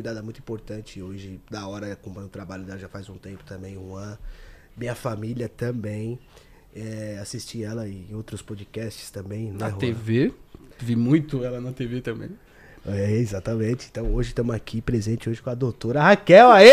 convidada muito importante hoje, da hora, acompanho o trabalho dela já faz um tempo também, um ano. Minha família também. É, assisti ela em outros podcasts também. Né, Na Juan? TV. Vi muito ela na TV também. É, exatamente. Então hoje estamos aqui presente hoje com a doutora Raquel. Aê!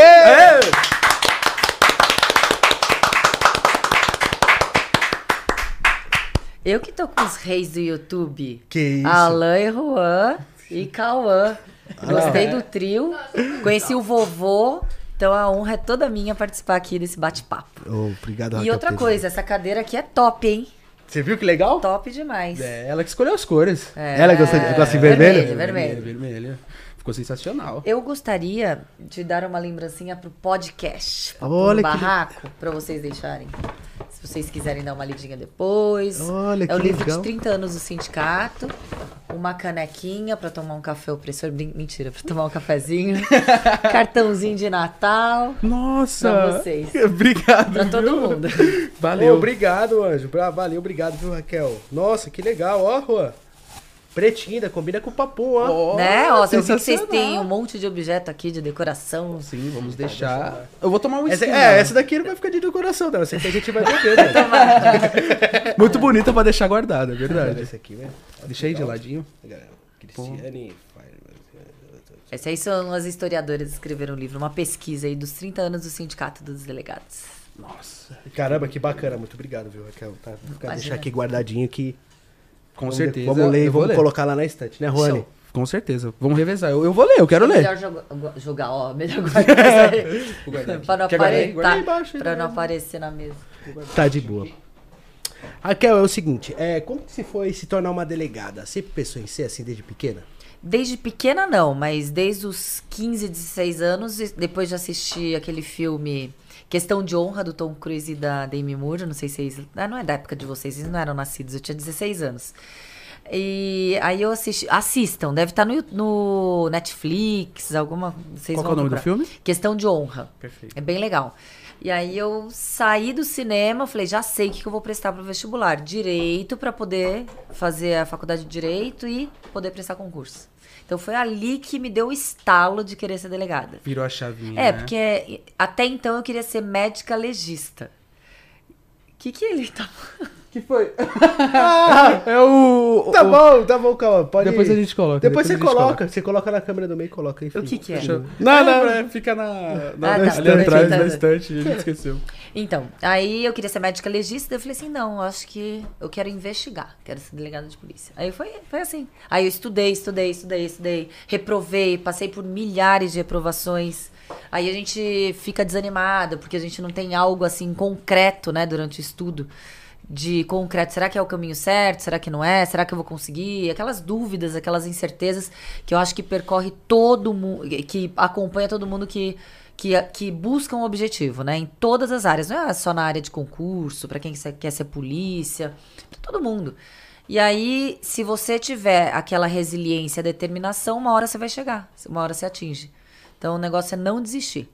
Eu que tô com os reis do YouTube. Que isso? Alain e Juan e Cauã. Gostei do trio. Conheci o vovô. Então a honra é toda minha participar aqui desse bate-papo. Oh, obrigado, E Raquel, outra por coisa, essa cadeira aqui é top, hein? Você viu que legal? Top demais. É, ela que escolheu as cores. É. Ela gosta, gosta de vermelho? Vermelho. vermelho. vermelho. Ficou sensacional. Eu gostaria de dar uma lembrancinha pro podcast. pro Olha que barraco, pra vocês deixarem. Se vocês quiserem dar uma lidinha depois. Olha é que o livro legal. de 30 anos do sindicato. Uma canequinha pra tomar um café opressor. Mentira, pra tomar um cafezinho. Cartãozinho de Natal. Nossa! Pra vocês. Obrigado. Pra todo viu? mundo. Valeu. Ô, obrigado, Anjo. Valeu, obrigado, viu, Raquel? Nossa, que legal, ó, Pretinha, combina com o papum, ó. Ó, né? Ó, eu vi que vocês têm um monte de objeto aqui de decoração. Sim, vamos deixar. Eu vou tomar um Essa, é, né? essa daqui não vai ficar de decoração, não. Essa aqui a gente vai beber, né? Muito bonita pra deixar guardada, é verdade. Essa aqui, né? Deixa aí de ladinho. Cristiane. Essas aí são as historiadoras que escreveram um livro, uma pesquisa aí dos 30 anos do Sindicato dos Delegados. Nossa. Caramba, que bacana. Muito obrigado, viu, Raquel? Tá, vou ficar- Imagina. deixar aqui guardadinho que. Com vamos- certeza. Vamos ler e vamos ler. colocar lá na estante, né, Juane? Show. Com certeza. Vamos revezar. Eu, eu vou ler, eu quero ler. Melhor joga- jogar, ó. Melhor guardar essa aí. Vou guardar aqui. pra não, apare... Tá, embaixo pra não guarda. aparecer na mesa. Tá de boa. Raquel, é o seguinte, é, como que se foi se tornar uma delegada? Sempre pensou em ser assim desde pequena? Desde pequena, não, mas desde os 15, 16 anos, depois de assistir aquele filme Questão de Honra, do Tom Cruise e da Demi Moore, não sei se vocês. Ah, não é da época de vocês, vocês não eram nascidos, eu tinha 16 anos. E aí eu assisti. Assistam, deve estar no, no Netflix, alguma. Vocês Qual que é vão o nome do procurar. filme? Questão de Honra. Perfeito. É bem legal. E aí eu saí do cinema, falei, já sei o que que eu vou prestar pro vestibular. Direito para poder fazer a faculdade de direito e poder prestar concurso. Então foi ali que me deu o estalo de querer ser delegada. Virou a chavinha. É, né? porque até então eu queria ser médica legista. O que que ele tá que foi? Ah, é o. Tá o- bom, tá bom, calma. Pode Depois a gente coloca. Depois, a você gente coloca, você coloca na câmera do meio e coloca, enfim. O que que é? Fechou. Não, não. É, fica na. na Ah, tá. ali atrás Perfeito. da estante, a gente esqueceu. Então, aí eu queria ser médica legista, eu falei assim, não, acho que eu quero investigar, quero ser delegada de polícia. Aí foi, foi assim. Aí eu estudei, estudei, estudei, estudei, reprovei, passei por milhares de reprovações. Aí a gente fica desanimada, porque a gente não tem algo assim concreto, né, durante o estudo. De concreto, será que é o caminho certo? Será que não é? Será que eu vou conseguir? Aquelas dúvidas, aquelas incertezas que eu acho que percorre todo mundo, que acompanha todo mundo que que, que busca um objetivo, né? Em todas as áreas. Não é só na área de concurso, para quem quer ser polícia, pra todo mundo. E aí, se você tiver aquela resiliência, determinação, uma hora você vai chegar, uma hora você atinge. Então o negócio é não desistir.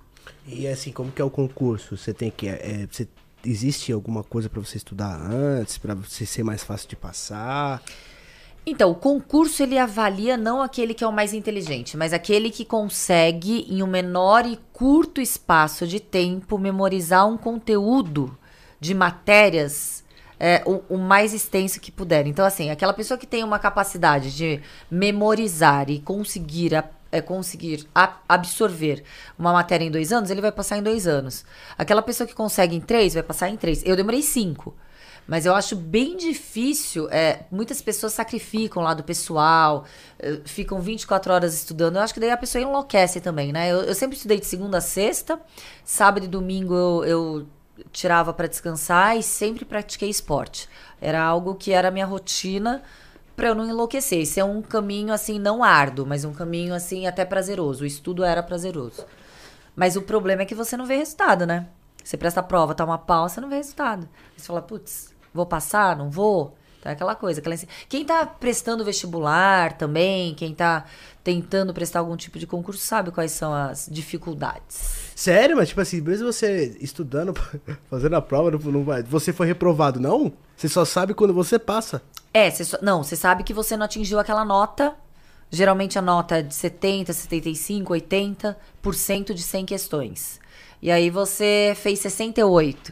E assim, como que é o concurso? Você tem que. é, você, existe alguma coisa pra você estudar antes, pra você ser mais fácil de passar? Então, o concurso ele avalia não aquele que é o mais inteligente, mas aquele que consegue, em um menor e curto espaço de tempo, memorizar um conteúdo de matérias é, o, o mais extenso que puder. Então, assim, aquela pessoa que tem uma capacidade de memorizar e conseguir, a- é, conseguir absorver uma matéria em dois anos, ele vai passar em dois anos. Aquela pessoa que consegue em três, vai passar em três. Eu demorei cinco. Mas eu acho bem difícil. é, muitas pessoas sacrificam lá do pessoal, eh, ficam 24 horas estudando. Eu acho que daí a pessoa enlouquece também, né? Eu, eu sempre estudei de segunda a sexta, sábado e domingo eu, eu tirava para descansar e sempre pratiquei esporte. Era algo que era minha rotina para eu não enlouquecer. Isso é um caminho assim não árduo, mas um caminho assim até prazeroso. O estudo era prazeroso. Mas o problema é que você não vê resultado, né? Você presta a prova, tá uma pau, você não vê resultado. Você fala, putz, vou passar? Não vou? Então é aquela coisa. Aquela... Quem tá prestando vestibular também, quem tá tentando prestar algum tipo de concurso, sabe quais são as dificuldades. Sério, mas tipo assim, mesmo você estudando, fazendo a prova, não, não vai. Você foi reprovado, não? Você só sabe quando você passa. É, você só- não, você sabe que você não atingiu aquela nota Geralmente a nota é de 70, 75, 80% de 100 questões. E aí você fez 68,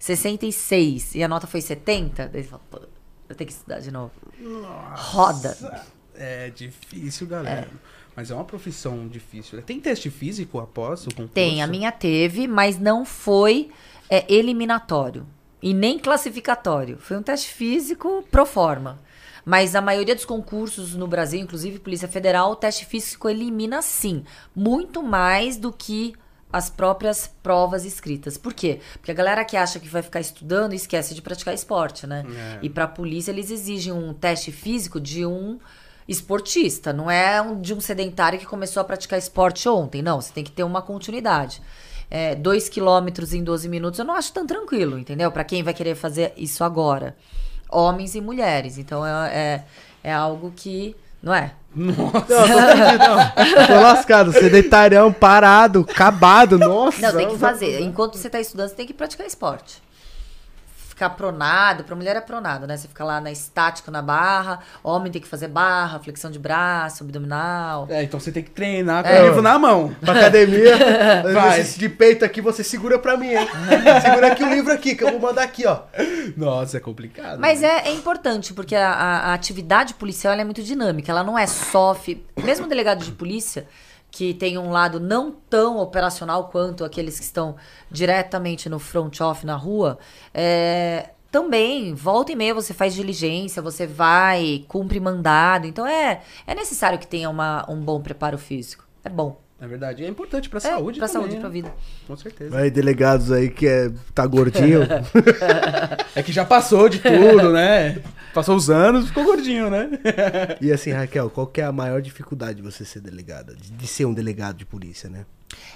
66 e a nota foi 70, daí você fala, pô, eu tenho que estudar de novo. Roda. É difícil, galera. Mas é uma profissão difícil. Tem teste físico após o concurso? Tem, a minha teve, mas não foi é, eliminatório e nem classificatório. Foi um teste físico pro forma. Mas a maioria dos concursos no Brasil, inclusive Polícia Federal, o teste físico elimina sim. Muito mais do que as próprias provas escritas. Por quê? Porque a galera que acha que vai ficar estudando esquece de praticar esporte, né? É. E pra polícia eles exigem um teste físico de um esportista, não é um, de um sedentário que começou a praticar esporte ontem. Não, você tem que ter uma continuidade. É, dois quilômetros em 12 minutos eu não acho tão tranquilo, entendeu? Pra quem vai querer fazer isso agora. Homens e mulheres. Então é, é, é algo que. Não é? Perdido, não. Tô lascado, sedentarião, parado, acabado, nossa. Não, tem que fazer. Enquanto você tá estudando, você tem que praticar esporte. Ficar pronado, pra mulher é pronado, né? Você fica lá na estática na barra, homem tem que fazer barra, flexão de braço, abdominal. É, então você tem que treinar com É. o livro na mão. Pra academia, exercício de peito aqui, você segura pra mim, hein? Segura aqui o livro aqui, que eu vou mandar aqui, ó. Nossa, é complicado. Mas né? é, é importante, porque a, a- a atividade policial ela é muito dinâmica. Ela não é só. fi- Mesmo o delegado de polícia, que tem um lado não tão operacional quanto aqueles que estão diretamente no front off na rua, é, também, volta e meia você faz diligência, você vai, cumpre mandado. Então é, é necessário que tenha uma, um bom preparo físico. É bom. É verdade. É importante pra É, saúde pra também, saúde, né? pra vida. Com certeza. Aí, delegados aí que é, tá gordinho. É que já passou de tudo, né? Passou os anos, ficou gordinho, né? e assim, Raquel, qual que é a maior dificuldade de você ser delegada? De, de ser um delegado de polícia, né?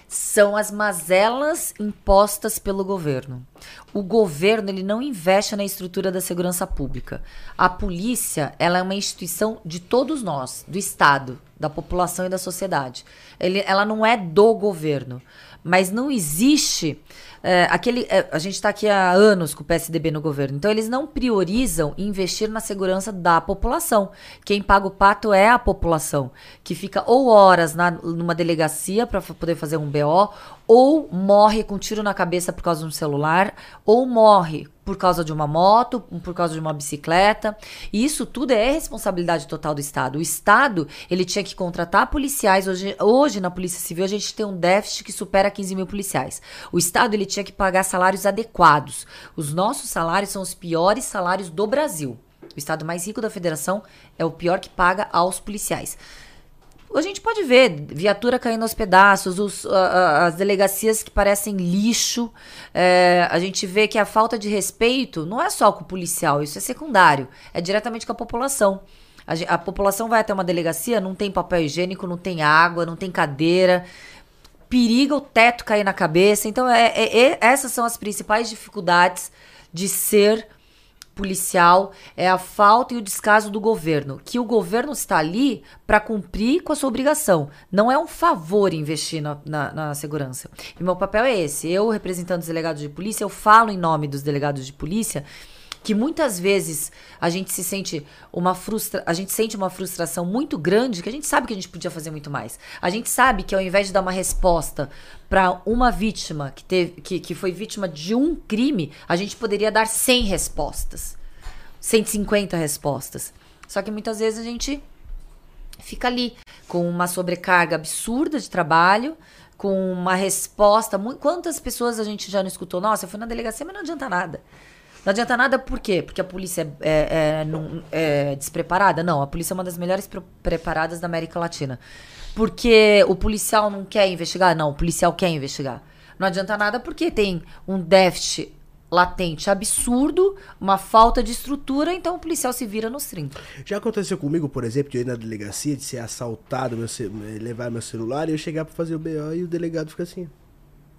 são as mazelas impostas pelo governo. O governo ele não investe na estrutura da segurança pública. A polícia ela é uma instituição de todos nós, do Estado, da população e da sociedade. Ele- ela não é do governo, mas não existe é, aquele. é, a gente está aqui há anos com o PSDB no governo, então eles não priorizam investir na segurança da população. Quem paga o pato é a população, que fica ou horas na, numa delegacia para poder fazer um BO, ou morre com um tiro na cabeça por causa de um celular, ou morre por causa de uma moto, por causa de uma bicicleta. E isso tudo é responsabilidade total do Estado. O Estado, ele tinha que contratar policiais. Hoje, hoje na Polícia Civil, a gente tem um déficit que supera 15 mil policiais. O Estado, ele tinha que pagar salários adequados. Os nossos salários são os piores salários do Brasil. O Estado mais rico da federação é o pior que paga aos policiais. A gente pode ver viatura caindo aos pedaços, os- as delegacias que parecem lixo. É, a gente vê que a falta de respeito não é só com o policial, isso é secundário, é diretamente com a população. A, a população vai até uma delegacia, não tem papel higiênico, não tem água, não tem cadeira, periga o teto cair na cabeça. Então, é- é- é- essas são as principais dificuldades de ser policial é a falta e o descaso do governo, que o governo está ali para cumprir com a sua obrigação. Não é um favor investir na, na, na segurança. E meu papel é esse. Eu, representando os delegados de polícia, eu falo em nome dos delegados de polícia que muitas vezes a gente se sente uma frustra a gente sente uma frustração muito grande que a gente sabe que a gente podia fazer muito mais. A gente sabe que ao invés de dar uma resposta para uma vítima que teve que, que foi vítima de um crime, a gente poderia dar 100 respostas. 150 respostas. Só que muitas vezes a gente fica ali com uma sobrecarga absurda de trabalho, com uma resposta. Quantas pessoas a gente já não escutou? Nossa, eu fui na delegacia, mas não adianta nada. Não adianta nada por quê? Porque a polícia é, é- é não- é despreparada? Não, a polícia é uma das melhores pre- preparadas da América Latina. Porque o policial não quer investigar? Não, o policial quer investigar. Não adianta nada porque tem um déficit latente absurdo, uma falta de estrutura, então o policial se vira nos 30. Já aconteceu comigo, por exemplo, de eu ir na delegacia, de ser assaltado, meu levar meu celular e eu chegar pra fazer o BO e o delegado fica assim.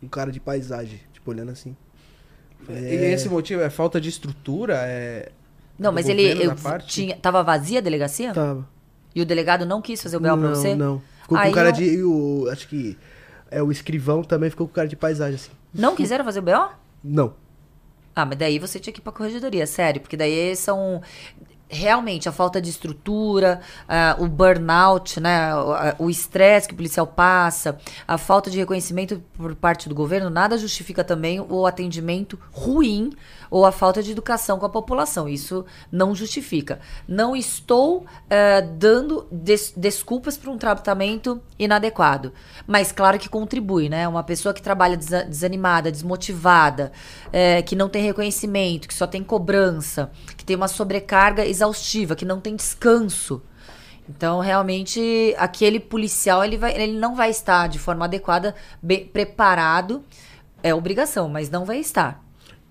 Um cara de paisagem, tipo, olhando assim. Falei, E é, esse motivo é falta de estrutura? É... Não, mas ele tinha, tava vazia a delegacia? Tava. E o delegado não quis fazer o BO não, pra você? não. Ficou Aí com cara não- de. o, acho que. É, o escrivão também ficou com cara de paisagem, assim. Não quiseram fazer o BO? Não. Ah, mas daí você tinha que ir pra corregedoria, sério, porque daí são. Realmente a falta de estrutura, uh, o burnout, né, o estresse que o policial passa, a falta de reconhecimento por parte do governo, nada justifica também o atendimento ruim ou a falta de educação com a população. Isso não justifica. Não estou uh, dando des desculpas para um tratamento inadequado, mas claro que contribui, né? Uma pessoa que trabalha des desanimada, desmotivada, é, que não tem reconhecimento, que só tem cobrança, que tem uma sobrecarga exaustiva, que não tem descanso. Então, realmente, aquele policial ele, vai, ele não vai estar de forma adequada, bem preparado. É obrigação, mas não vai estar.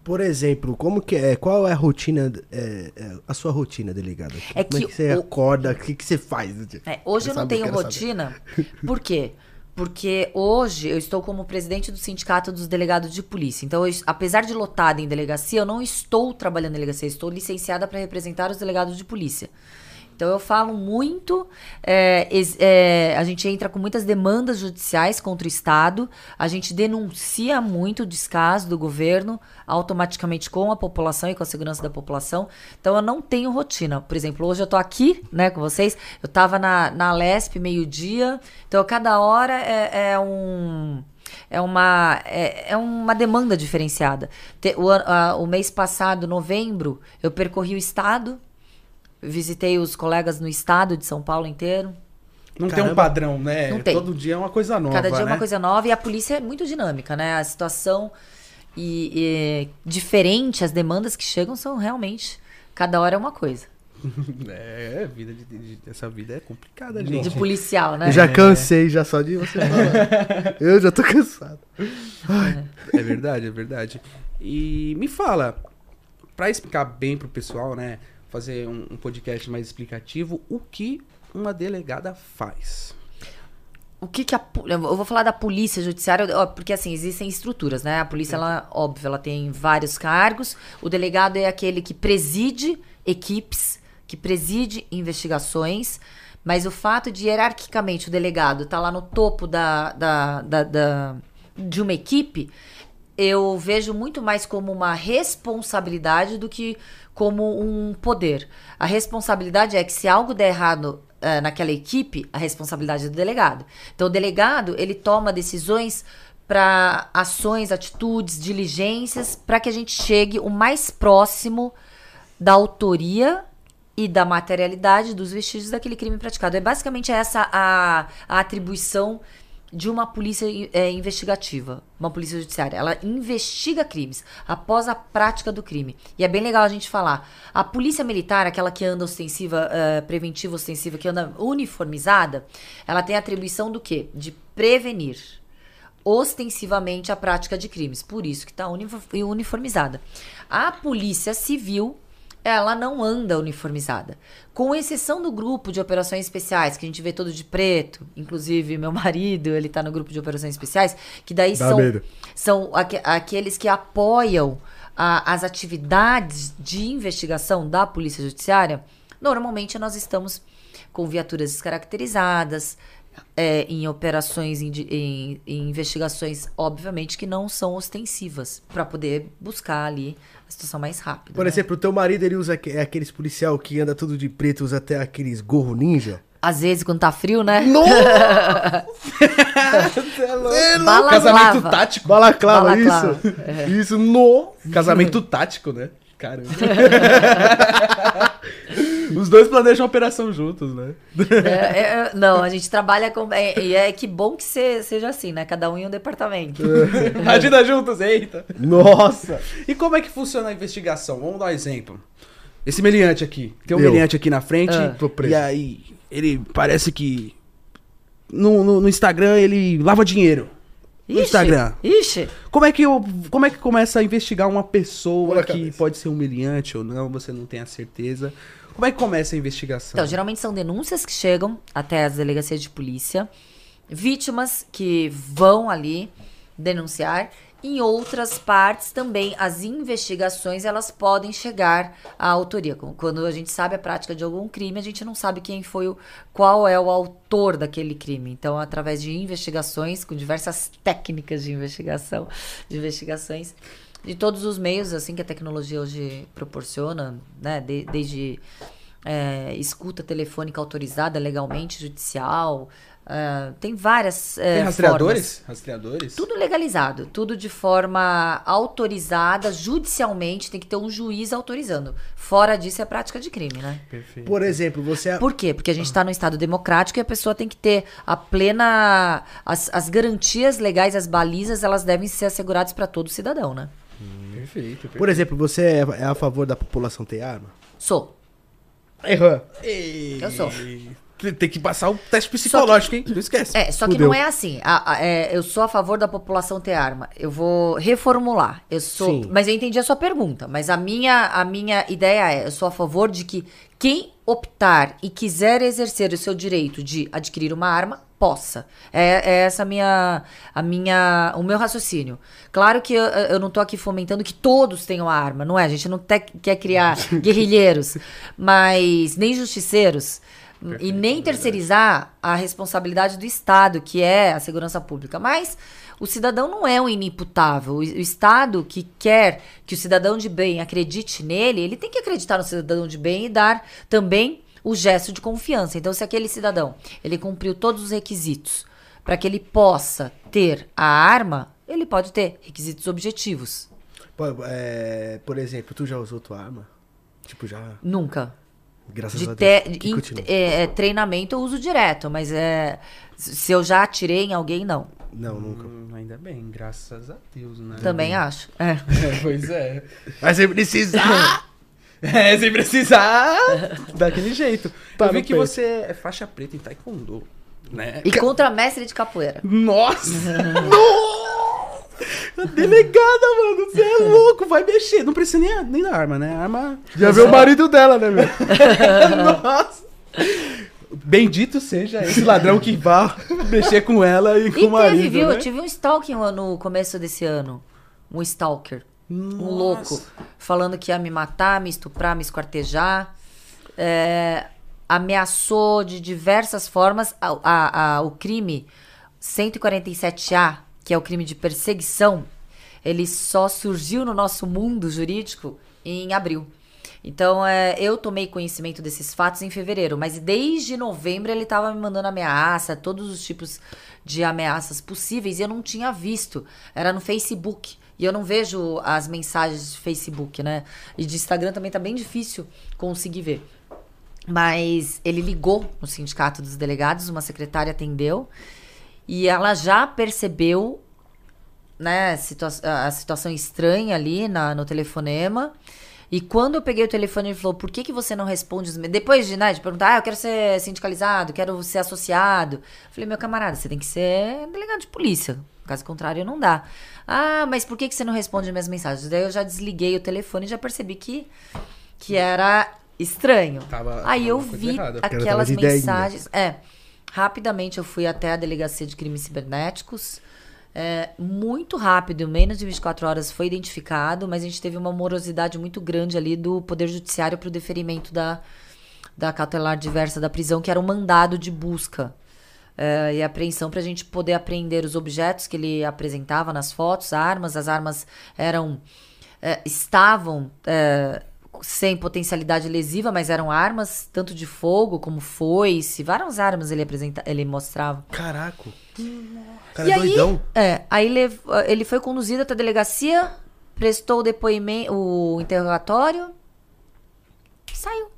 Por exemplo, como que é? Qual é a rotina, é, é, a sua rotina, delegada? É como que, é que você o... acorda? O que, que você faz? É, hoje eu, eu não tenho rotina. Saber. Por quê? Porque hoje eu estou como presidente do Sindicato dos Delegados de Polícia. Então, eu, apesar de lotada em delegacia, eu não estou trabalhando em delegacia, estou licenciada para representar os delegados de polícia. Então eu falo muito, é, é, a gente entra com muitas demandas judiciais contra o Estado, a gente denuncia muito o descaso do governo automaticamente com a população e com a segurança da população. Então eu não tenho rotina. Por exemplo, hoje eu tô aqui né, com vocês, eu tava na, na Lesp meio-dia, então cada hora é, é um é uma, é, é, uma demanda diferenciada. O, a, o mês passado, novembro, eu percorri o estado Visitei os colegas no estado de São Paulo inteiro. Não Caramba. tem um padrão, né? Não tem. Todo dia é uma coisa nova. Cada dia né? é uma coisa nova e a polícia é muito dinâmica, né? A situação e, e diferente, as demandas que chegam são realmente. Cada hora é uma coisa. É, vida de, de, essa vida é complicada, gente. De policial, né? Eu já cansei já só de você falar. Eu já tô cansado. É. é verdade, é verdade. E me fala, para explicar bem pro pessoal, né? Fazer um, um podcast mais explicativo, o que uma delegada faz. O que, que a. Eu vou falar da polícia judiciária, porque assim, existem estruturas, né? A polícia, ela, óbvio, ela tem vários cargos. O delegado é aquele que preside equipes, que preside investigações. Mas o fato de hierarquicamente o delegado estar tá lá no topo da, da, da, da, de uma equipe, eu vejo muito mais como uma responsabilidade do que como um poder. A responsabilidade é que se algo der errado uh, naquela equipe, a responsabilidade é do delegado. Então, o delegado, ele toma decisões para ações, atitudes, diligências, para que a gente chegue o mais próximo da autoria e da materialidade dos vestígios daquele crime praticado. É basicamente essa a, a atribuição de uma polícia é, investigativa, uma polícia judiciária. Ela investiga crimes após a prática do crime. E é bem legal a gente falar. A polícia militar, aquela que anda ostensiva, uh, preventiva ostensiva, que anda uniformizada, ela tem a atribuição do quê? De prevenir ostensivamente a prática de crimes. Por isso que está uniformizada. A polícia civil ela não anda uniformizada. Com exceção do grupo de operações especiais, que a gente vê todo de preto, inclusive meu marido, ele tá no grupo de operações especiais, que daí são, são aqu aqueles que apoiam a, as atividades de investigação da Polícia Judiciária. Normalmente nós estamos com viaturas descaracterizadas, é, em operações, em, em, em, investigações, obviamente, que não são ostensivas, para poder buscar ali a situação mais rápida. Por né? exemplo, o teu marido ele usa é aqueles policial que anda tudo de preto, usa até aqueles gorro ninja. Às vezes, quando tá frio, né? Nossa! é louco. Casamento tático. Balaclava, Balaclava. isso. É. Isso, no. Casamento tático, né? Caramba. Os dois planejam a operação juntos, né? É, é, é, não, a gente trabalha com. É, e é, é, que bom que se, seja assim, né? Cada um em um departamento. Imagina juntos, eita. Nossa! E como é que funciona a investigação? Vamos dar um exemplo. Esse meliante aqui. Tem um Eu. meliante aqui na frente. Ah, e aí, ele parece que. No, no, no Instagram ele lava dinheiro no Ixi, Instagram. Ixi. Como é que eu, como é que começa a investigar uma pessoa que pode ser humilhante ou não, você não tem a certeza? Como é que começa a investigação? Então, geralmente são denúncias que chegam até as delegacias de polícia, vítimas que vão ali denunciar. Em outras partes também as investigações elas podem chegar à autoria. Quando a gente sabe a prática de algum crime, a gente não sabe quem foi o qual é o autor daquele crime. Então, através de investigações com diversas técnicas de investigação, de investigações, de todos os meios assim que a tecnologia hoje proporciona, né? De, desde é, escuta telefônica autorizada legalmente, judicial. Uh, tem várias. Uh, tem rastreadores? Formas. Rastreadores? Tudo legalizado, tudo de forma autorizada, judicialmente, tem que ter um juiz autorizando. Fora disso é prática de crime, né? Perfeito. Por exemplo, você. Por quê? Porque a gente está num Estado democrático e a pessoa tem que ter a plena. As, as garantias legais, as balizas, elas devem ser asseguradas para todo cidadão, né? Perfeito, perfeito. Por exemplo, você é, é a favor da população ter arma? Sou. Errou. Eu sou. Tem que passar o teste psicológico, que, hein? Não esquece. É, só que Fudeu. não é assim. A, a, é, eu sou a favor da população ter arma. Eu vou reformular. Eu sou. Sim. Mas eu entendi a sua pergunta. Mas a minha, a minha ideia é: eu sou a favor de que quem optar e quiser exercer o seu direito de adquirir uma arma, possa. É, é essa a minha, a minha, o meu raciocínio. Claro que eu, eu não tô aqui fomentando que todos tenham a arma, não é? A gente não te, quer criar guerrilheiros, mas nem justiceiros. Perfeito, e nem terceirizar a responsabilidade do Estado, que é a segurança pública. Mas o cidadão não é um inimputável. O Estado que quer que o cidadão de bem acredite nele, ele tem que acreditar no cidadão de bem e dar também o gesto de confiança. Então, se aquele cidadão ele cumpriu todos os requisitos para que ele possa ter a arma, ele pode ter requisitos objetivos. Por, é, por exemplo, tu já usou tua arma? Tipo, já. Nunca. Graças de a Deus. Te, in, é, é, treinamento eu uso direto, mas é, se eu já atirei em alguém, não. Não, nunca. Hum, ainda bem, graças a Deus, né? Também acho. É. pois é. Mas sem precisar. é, sem precisar. Daquele jeito. Tá eu vi que peito. você é faixa preta em taekwondo. Né? E contra mestre de capoeira. Nossa! Nossa! Delegada, mano, você é louco, vai mexer. Não precisa nem, nem da arma, né? A arma. Já viu o marido dela, né, meu? Nossa! Bendito seja esse ladrão que vá mexer com ela e com e o marido. Teve, viu? Né? Eu tive um stalking no começo desse ano. Um stalker. Nossa. Um louco. Falando que ia me matar, me estuprar, me esquartejar. É, ameaçou de diversas formas. A, a, a, o crime 147A que é o crime de perseguição, ele só surgiu no nosso mundo jurídico em abril. Então, é, eu tomei conhecimento desses fatos em fevereiro, mas desde novembro ele estava me mandando ameaça, todos os tipos de ameaças possíveis, e eu não tinha visto. Era no Facebook. E eu não vejo as mensagens de Facebook, né? E de Instagram também tá bem difícil conseguir ver. Mas ele ligou no sindicato dos delegados, uma secretária atendeu. E ela já percebeu né, situa a situação estranha ali na, no telefonema. E quando eu peguei o telefone, ele falou: por que, que você não responde? Depois de, né, de perguntar, ah, eu quero ser sindicalizado, quero ser associado. Eu falei: meu camarada, você tem que ser delegado de polícia. Caso contrário, não dá. Ah, mas por que, que você não responde minhas mensagens? Daí eu já desliguei o telefone e já percebi que, que era estranho. Tava, Aí eu vi errada. aquelas mensagens. É. Rapidamente eu fui até a delegacia de crimes cibernéticos. É, muito rápido, menos de 24 horas foi identificado, mas a gente teve uma morosidade muito grande ali do Poder Judiciário para o deferimento da, da cautelar diversa da prisão, que era um mandado de busca é, e apreensão para a gente poder apreender os objetos que ele apresentava nas fotos, armas. As armas eram. É, estavam é, sem potencialidade lesiva, mas eram armas, tanto de fogo como foice, várias armas ele apresenta, ele mostrava. Caraca. Cara e é doidão. Aí, é, aí ele, ele foi conduzido até a delegacia, prestou o depoimento, o interrogatório, saiu.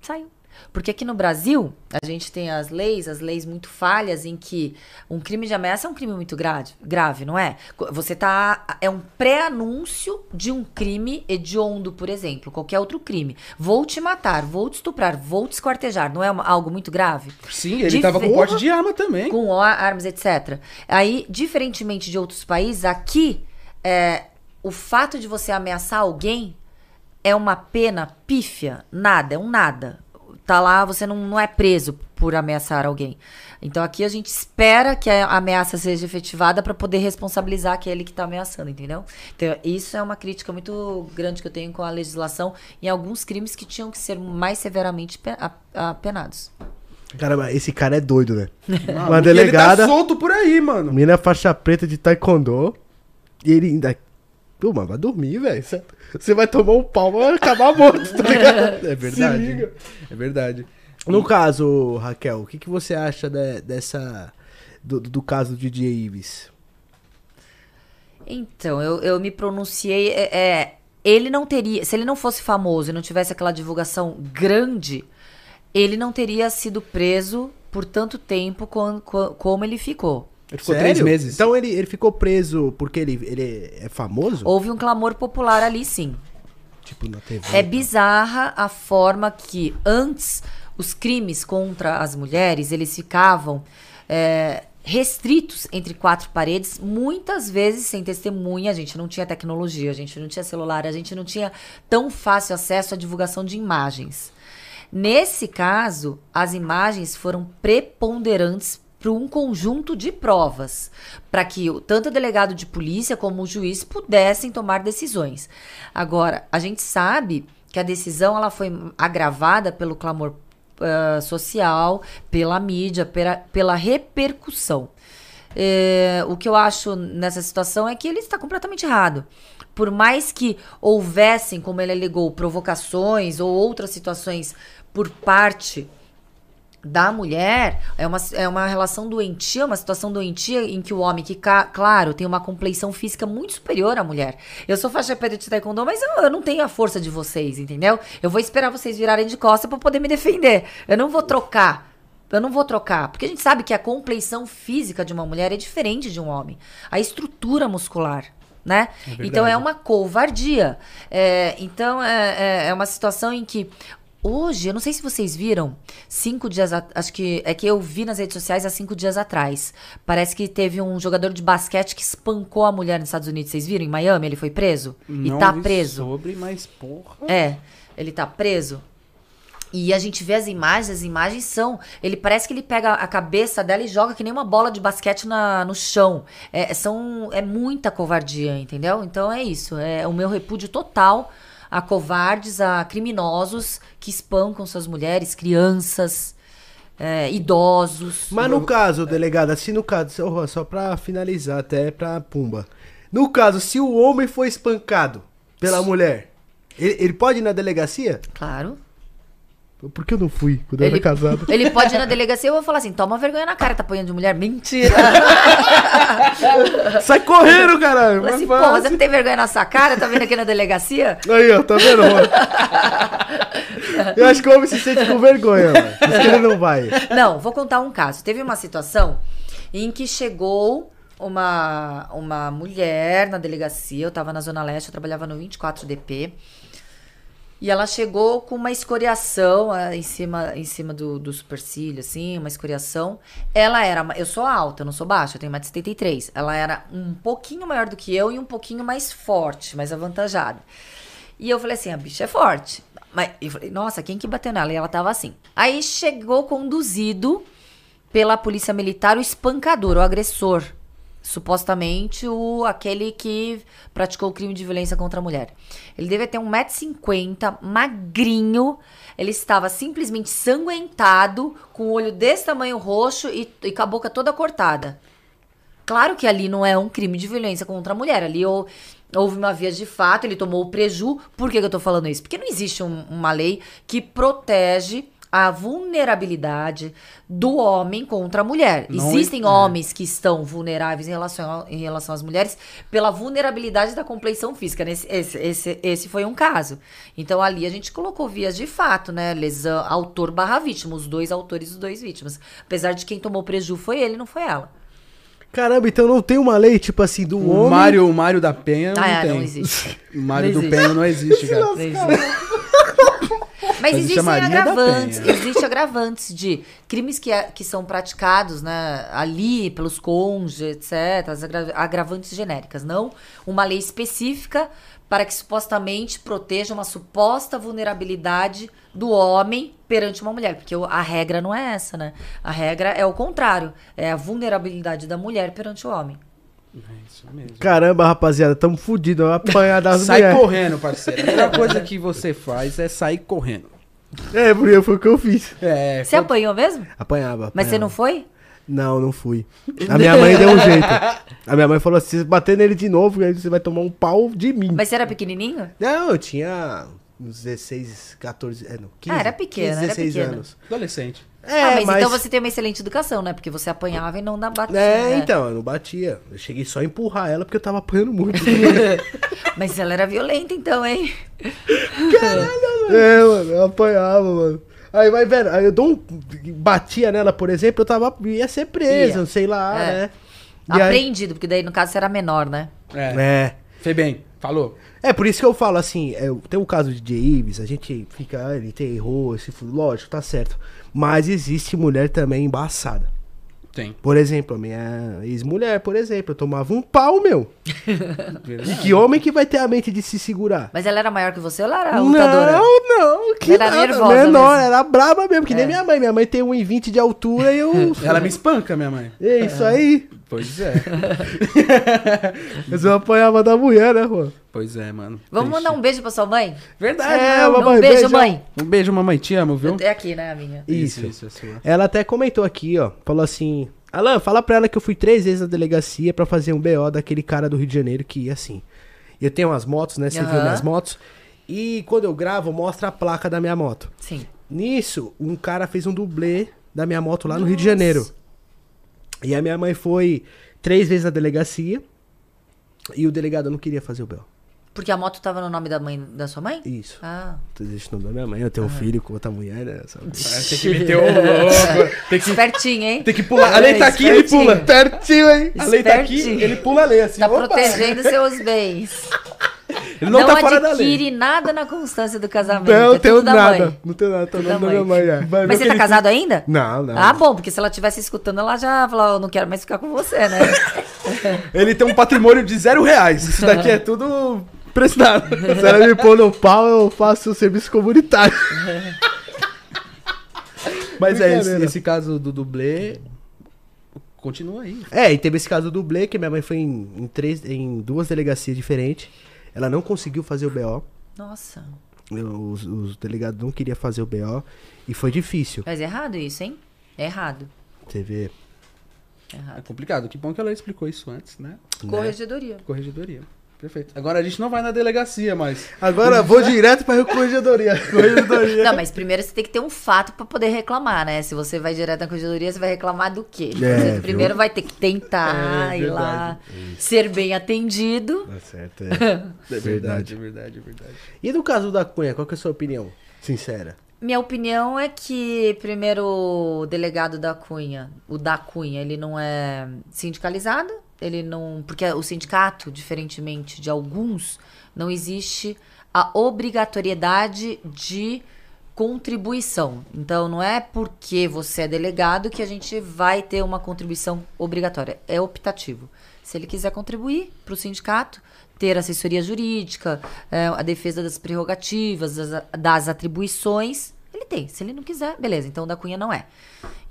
Saiu. Porque aqui no Brasil, a gente tem as leis, as leis muito falhas em que um crime de ameaça é um crime muito grave, grave não é? Você tá. É um pré-anúncio de um crime hediondo, por exemplo, qualquer outro crime. Vou te matar, vou te estuprar, vou te esquartejar. Não é uma, algo muito grave? Sim, ele estava com porte de arma também. Com armas, etc. Aí, diferentemente de outros países, aqui, é, o fato de você ameaçar alguém é uma pena pífia, nada, é um nada tá lá, você não, não é preso por ameaçar alguém. Então aqui a gente espera que a ameaça seja efetivada para poder responsabilizar aquele que está ameaçando, entendeu? Então isso é uma crítica muito grande que eu tenho com a legislação em alguns crimes que tinham que ser mais severamente apenados. Caramba, esse cara é doido, né? uma delegada. Ele tá solto por aí, mano. Menina faixa preta de taekwondo. E ele ainda Pô, mas vai dormir, velho. Você vai tomar um pau, vai acabar morto, tá ligado? É verdade. É verdade. No caso, Raquel, o que, que você acha de, dessa. Do, do caso do DJ Ives? Então, eu, eu me pronunciei. É, é, ele não teria. Se ele não fosse famoso e não tivesse aquela divulgação grande, ele não teria sido preso por tanto tempo com, com, como ele ficou. Ele ficou Sério? três meses. Então ele, ele ficou preso porque ele, ele é famoso? Houve um clamor popular ali, sim. Tipo na TV. É então. bizarra a forma que antes os crimes contra as mulheres eles ficavam é, restritos entre quatro paredes, muitas vezes sem testemunha. A gente não tinha tecnologia, a gente não tinha celular, a gente não tinha tão fácil acesso à divulgação de imagens. Nesse caso, as imagens foram preponderantes para um conjunto de provas, para que tanto o delegado de polícia como o juiz pudessem tomar decisões. Agora, a gente sabe que a decisão ela foi agravada pelo clamor uh, social, pela mídia, pela, pela repercussão. É, o que eu acho nessa situação é que ele está completamente errado. Por mais que houvessem, como ele alegou, provocações ou outras situações por parte da mulher é uma, é uma relação doentia, uma situação doentia em que o homem, que, claro, tem uma compleição física muito superior à mulher. Eu sou faixa preta de taekwondo, mas eu, eu, não tenho a força de vocês, entendeu? Eu vou esperar vocês virarem de costas para poder me defender. Eu não vou trocar. Eu não vou trocar, porque a gente sabe que a compleição física de uma mulher é diferente de um homem. A estrutura muscular, né? É então é uma covardia. É, então é, é, é, uma situação em que Hoje, eu não sei se vocês viram, cinco dias, acho que é que eu vi nas redes sociais há cinco dias atrás. Parece que teve um jogador de basquete que espancou a mulher nos Estados Unidos. Vocês viram? Em Miami, ele foi preso não e tá preso. Sobre, mas porra. É, ele tá preso. E a gente vê as imagens, as imagens são. Ele parece que ele pega a cabeça dela e joga que nem uma bola de basquete na, no chão. É, são, é muita covardia, entendeu? Então é isso. É o meu repúdio total a covardes, a criminosos que espancam suas mulheres, crianças, é, idosos. Mas no caso, delegado, assim no caso, só pra finalizar, até pra Pumba. No caso, se o homem foi espancado pela mulher, ele, ele pode ir na delegacia? Claro. Por que eu não fui quando ele, eu era casado? Ele pode ir na delegacia e eu vou falar assim: toma vergonha na cara, tá apanhando de mulher. Mentira! Sai correndo, caralho! Mas assim, pô, você não tem vergonha na sua cara? Tá vindo aqui na delegacia? Aí, ó, tá vendo? eu acho que o homem se sente com vergonha, mano. Mas que ele não vai. Não, vou contar um caso. Teve uma situação em que chegou uma, uma mulher na delegacia. Eu tava na Zona Leste, eu trabalhava no 24DP. E ela chegou com uma escoriação uh, em cima, em cima do, do supercílio, assim, uma escoriação. Ela era. Eu sou alta, eu não sou baixa, eu tenho 1,73m. Ela era um pouquinho maior do que eu e um pouquinho mais forte, mais avantajada. E eu falei assim: a bicha é forte. Mas eu falei, nossa, quem que bateu nela? E ela tava assim. Aí chegou conduzido pela polícia militar o espancador, o agressor supostamente o aquele que praticou o crime de violência contra a mulher. Ele devia ter 1,50m, magrinho. Ele estava simplesmente sanguentado, com o olho desse tamanho roxo e, e com a boca toda cortada. Claro que ali não é um crime de violência contra a mulher. Ali ou, houve uma via de fato, ele tomou o preju. Por que, que eu tô falando isso? Porque não existe um, uma lei que protege a vulnerabilidade do homem contra a mulher. Não Existem é. homens que estão vulneráveis em relação, em relação às mulheres pela vulnerabilidade da compleição física. Nesse, esse, esse, esse foi um caso. Então ali a gente colocou vias de fato, né? Lesão, autor barra vítima, os dois autores os dois vítimas. Apesar de quem tomou prejuízo foi ele, não foi ela. Caramba, então não tem uma lei, tipo assim, do o homem. Mário, o Mário da Penha não ah, é, tem. Não existe. o Mário não do existe. Penha não existe, cara. Não existe. Mas, Mas existem agravantes, existe agravantes de crimes que, que são praticados né, ali pelos cônjuges, etc. As agravantes genéricas, não uma lei específica para que supostamente proteja uma suposta vulnerabilidade do homem perante uma mulher, porque a regra não é essa, né? A regra é o contrário, é a vulnerabilidade da mulher perante o homem. É isso mesmo. Caramba, rapaziada, tamo fudidos. Apanhar das Sai mulheres. correndo, parceiro. A melhor coisa que você faz é sair correndo. É, porque foi o que eu fiz. É, você foi... apanhou mesmo? Apanhava, apanhava. Mas você não foi? Não, não fui. A minha mãe deu um jeito. A minha mãe falou assim: se bater nele de novo, aí você vai tomar um pau de mim. Mas você era pequenininho? Não, eu tinha uns 16, 14, é, não, 15. Ah, era pequeno, 15, 16 era anos. Adolescente. É, ah, mas, mas, então você tem uma excelente educação, né? Porque você apanhava e não dá batia. É, né? então, eu não batia. Eu cheguei só a empurrar ela porque eu tava apanhando muito. mas ela era violenta então, hein? Caralho, mano. É, mano, eu apanhava, mano. Aí vai vendo, aí eu dou um. Batia nela, por exemplo, eu tava. ia ser preso, ia. sei lá, é. né? E Apreendido, aí... porque daí no caso você era menor, né? É. é. Fez bem, falou. É, por isso que eu falo assim, é, tem o caso de J. Ives, a gente fica, ah, ele tem errou, esse, lógico, tá certo. Mas existe mulher também embaçada. Tem. Por exemplo, a minha ex-mulher, por exemplo, eu tomava um pau, meu. que homem que vai ter a mente de se segurar? Mas ela era maior que você ou ela era lutadora? Não, não. Que era nada, nervosa menor, mesmo. era braba mesmo, que é. nem minha mãe. Minha mãe tem 1,20 de altura e eu... ela me espanca, minha mãe. É isso é. aí. Pois é. Mas eu apanhava da mulher, né, Juan? Pois é, mano. Vamos Triste. mandar um beijo pra sua mãe? Verdade, é, né? mamãe, Um beijo, beijo, mãe. Um beijo, mamãe. Te amo, viu? É aqui, né, a minha. Isso. isso, isso é ela até comentou aqui, ó. Falou assim: Alan, fala pra ela que eu fui três vezes na delegacia para fazer um BO daquele cara do Rio de Janeiro que ia assim. Eu tenho umas motos, né? Você uhum. viu minhas motos? E quando eu gravo, mostra a placa da minha moto. Sim. Nisso, um cara fez um dublê da minha moto lá no Nossa. Rio de Janeiro. E a minha mãe foi três vezes na delegacia e o delegado não queria fazer o BO. Porque a moto tava no nome da mãe da sua mãe? Isso. Ah. Existe no nome da minha mãe. Eu tenho um filho com outra mulher, né? Sabe? tem que meter o louco. Tem que... Espertinho, hein? Tem que pular. A lei tá aqui, ele pula. Pertinho, hein? A lei tá aqui, ele pula a lei, assim. Tá Opa. protegendo seus bens. Ele não, não tá fora da lei. adquire nada na constância do casamento. Não, é tenho nada. Não tenho nada. Tô nome da minha mãe. É. Mas você tá casado ainda? Não, não. Ah, bom, porque se ela estivesse escutando, ela já falou, eu não quero mais ficar com você, né? Ele tem um patrimônio de zero reais. Isso daqui é tudo emprestado. Se ela me pôr no pau, eu faço serviço comunitário. Mas é, esse, esse caso do dublê continua aí. É, e teve esse caso do dublê, que minha mãe foi em, em, três, em duas delegacias diferentes. Ela não conseguiu fazer o BO. Nossa. Os, os delegados não queriam fazer o BO. E foi difícil. Mas é errado isso, hein? É errado. Você vê. É, errado. é complicado. Que bom que ela explicou isso antes, né? Corregedoria. Corregedoria. Perfeito. Agora a gente não vai na delegacia, mas. Agora vou direto pra corregedoria. corregedoria. Não, mas primeiro você tem que ter um fato pra poder reclamar, né? Se você vai direto na corregedoria, você vai reclamar do quê? É, você primeiro viu? vai ter que tentar é, ir lá, ser bem atendido. Tá certo, é. é verdade, é verdade, é verdade. E no caso da Cunha, qual que é a sua opinião? Sincera. Minha opinião é que, primeiro, o delegado da Cunha, o da Cunha, ele não é sindicalizado, ele não. Porque o sindicato, diferentemente de alguns, não existe a obrigatoriedade de contribuição. Então, não é porque você é delegado que a gente vai ter uma contribuição obrigatória. É optativo. Se ele quiser contribuir para o sindicato, ter assessoria jurídica, é, a defesa das prerrogativas, das, das, atribuições, ele tem. Se ele não quiser, beleza. Então, da Cunha não é.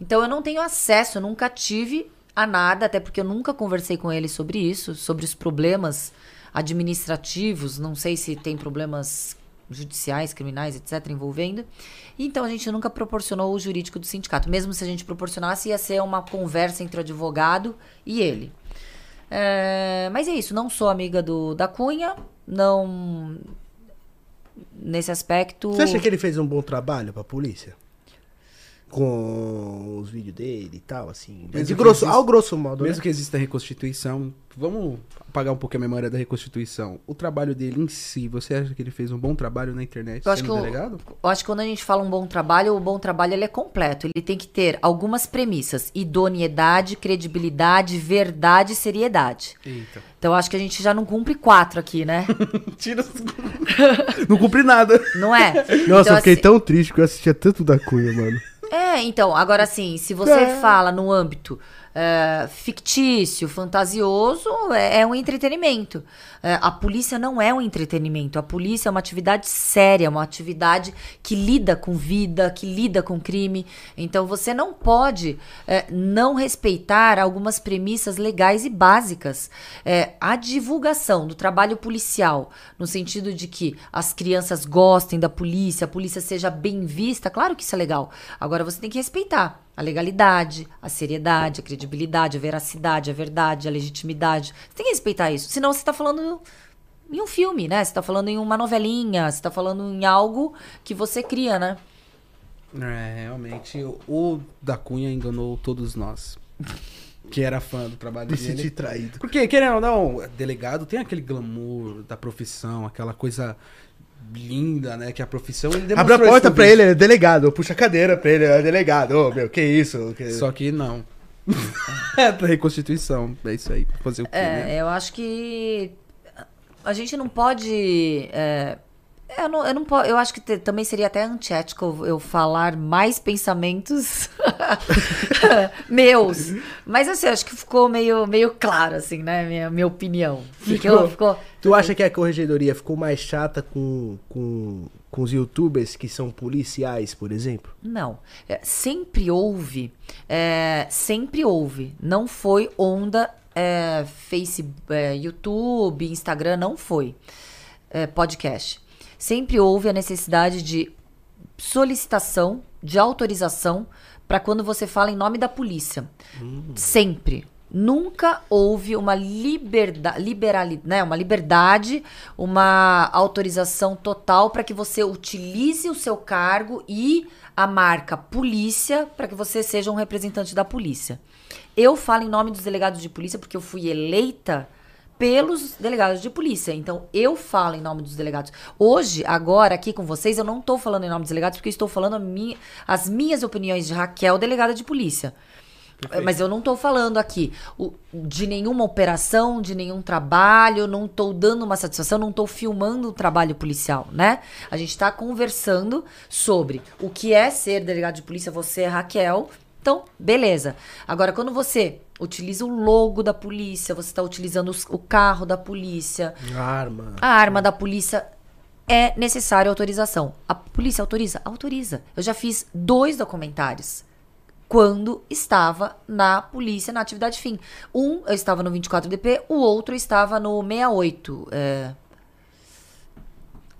Então, eu não tenho acesso, nunca tive a nada, até porque eu nunca conversei com ele sobre isso, sobre os problemas administrativos, não sei se tem problemas judiciais, criminais, etc., envolvendo. Então a gente nunca proporcionou o jurídico do sindicato. Mesmo se a gente proporcionasse, ia ser uma conversa entre o advogado e ele. É, mas é isso, não sou amiga do da Cunha, não. Nesse aspecto. Você acha que ele fez um bom trabalho para a polícia? Com os vídeos dele e tal, assim. Mesmo de grosso, exista, ao grosso modo. Mesmo né? que exista reconstituição, vamos apagar um pouco a memória da reconstituição. O trabalho dele em si, você acha que ele fez um bom trabalho na internet eu acho que delegado? Eu, eu acho que quando a gente fala um bom trabalho, o bom trabalho ele é completo. Ele tem que ter algumas premissas: idoneidade, credibilidade, verdade e seriedade. Eita. Então acho que a gente já não cumpre quatro aqui, né? Tira. não cumpre nada. Não é? Nossa, então, eu fiquei assim... tão triste que eu assistia tanto da Cunha, mano. É, então, agora assim, se você é. fala no âmbito uh, fictício, fantasioso, é, é um entretenimento. É, a polícia não é um entretenimento. A polícia é uma atividade séria, uma atividade que lida com vida, que lida com crime. Então você não pode é, não respeitar algumas premissas legais e básicas. É, a divulgação do trabalho policial, no sentido de que as crianças gostem da polícia, a polícia seja bem vista, claro que isso é legal. Agora você tem que respeitar a legalidade, a seriedade, a credibilidade, a veracidade, a verdade, a legitimidade. Você tem que respeitar isso. Senão você está falando em um filme, né? Você está falando em uma novelinha, você está falando em algo que você cria, né? É, realmente, o da Cunha enganou todos nós. Que era fã do trabalho Me dele. Senti traído. Porque, querendo ou não, delegado tem aquele glamour da profissão, aquela coisa linda, né? Que a profissão ele Abre a porta pra ele, ele é delegado. Puxa a cadeira pra ele, é delegado. Ô, oh, meu, que isso? Que... Só que não. é da reconstituição. É isso aí. Fazer o quê, é, né? eu acho que a gente não pode. É, eu não, eu não posso, eu acho que te, também seria até antiético eu falar mais pensamentos meus. Mas assim, acho que ficou meio, meio claro, assim, né? Minha, minha opinião. Ficou, ficou, Tu acha que a corregedoria ficou mais chata com, com, com os youtubers que são policiais, por exemplo? Não. É, sempre houve. É, sempre houve. Não foi onda é, Facebook, é, YouTube, Instagram, não foi. É, podcast sempre houve a necessidade de solicitação, de autorização para quando você fala em nome da polícia. Hum. Sempre. Nunca houve uma liberdade, liberalidade, né, uma liberdade, uma autorização total para que você utilize o seu cargo e a marca polícia para que você seja um representante da polícia. Eu falo em nome dos delegados de polícia porque eu fui eleita pelos delegados de polícia. Então, eu falo em nome dos delegados. Hoje, agora, aqui com vocês, eu não estou falando em nome dos delegados, porque eu estou falando minha, as minhas opiniões de Raquel, delegada de polícia. Perfeito. Mas eu não estou falando aqui de nenhuma operação, de nenhum trabalho, não estou dando uma satisfação, não estou filmando o trabalho policial, né? A gente está conversando sobre o que é ser delegado de polícia, você é Raquel. Então, beleza. Agora, quando você utiliza o logo da polícia, você está utilizando os, o carro da polícia. A arma. A arma da polícia é necessária autorização. A polícia autoriza? Autoriza. Eu já fiz dois documentários quando estava na polícia na atividade fim. Um eu estava no 24DP, o outro estava no 68. É,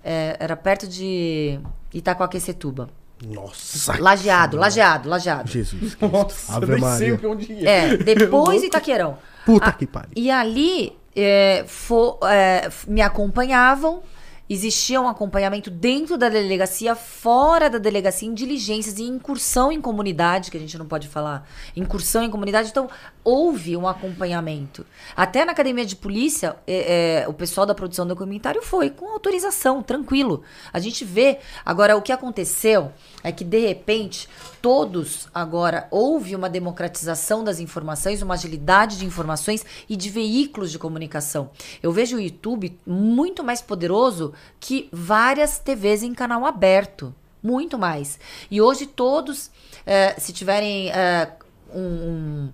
é, era perto de Itacoaquecetuba. Nossa. Lajeado, lajeado, lajeado. Jesus. Nossa, Ave Maria. onde é. depois Itaquerão. Puta a, que pariu. E ali é, for, é, me acompanhavam Existia um acompanhamento dentro da delegacia, fora da delegacia, em diligências e incursão em comunidade, que a gente não pode falar, incursão em comunidade. Então, houve um acompanhamento. Até na academia de polícia, é, é, o pessoal da produção do documentário foi com autorização, tranquilo. A gente vê. Agora, o que aconteceu é que, de repente, todos agora houve uma democratização das informações, uma agilidade de informações e de veículos de comunicação. Eu vejo o YouTube muito mais poderoso que várias TVs em canal aberto. Muito mais. E hoje todos, é, se tiverem é, um,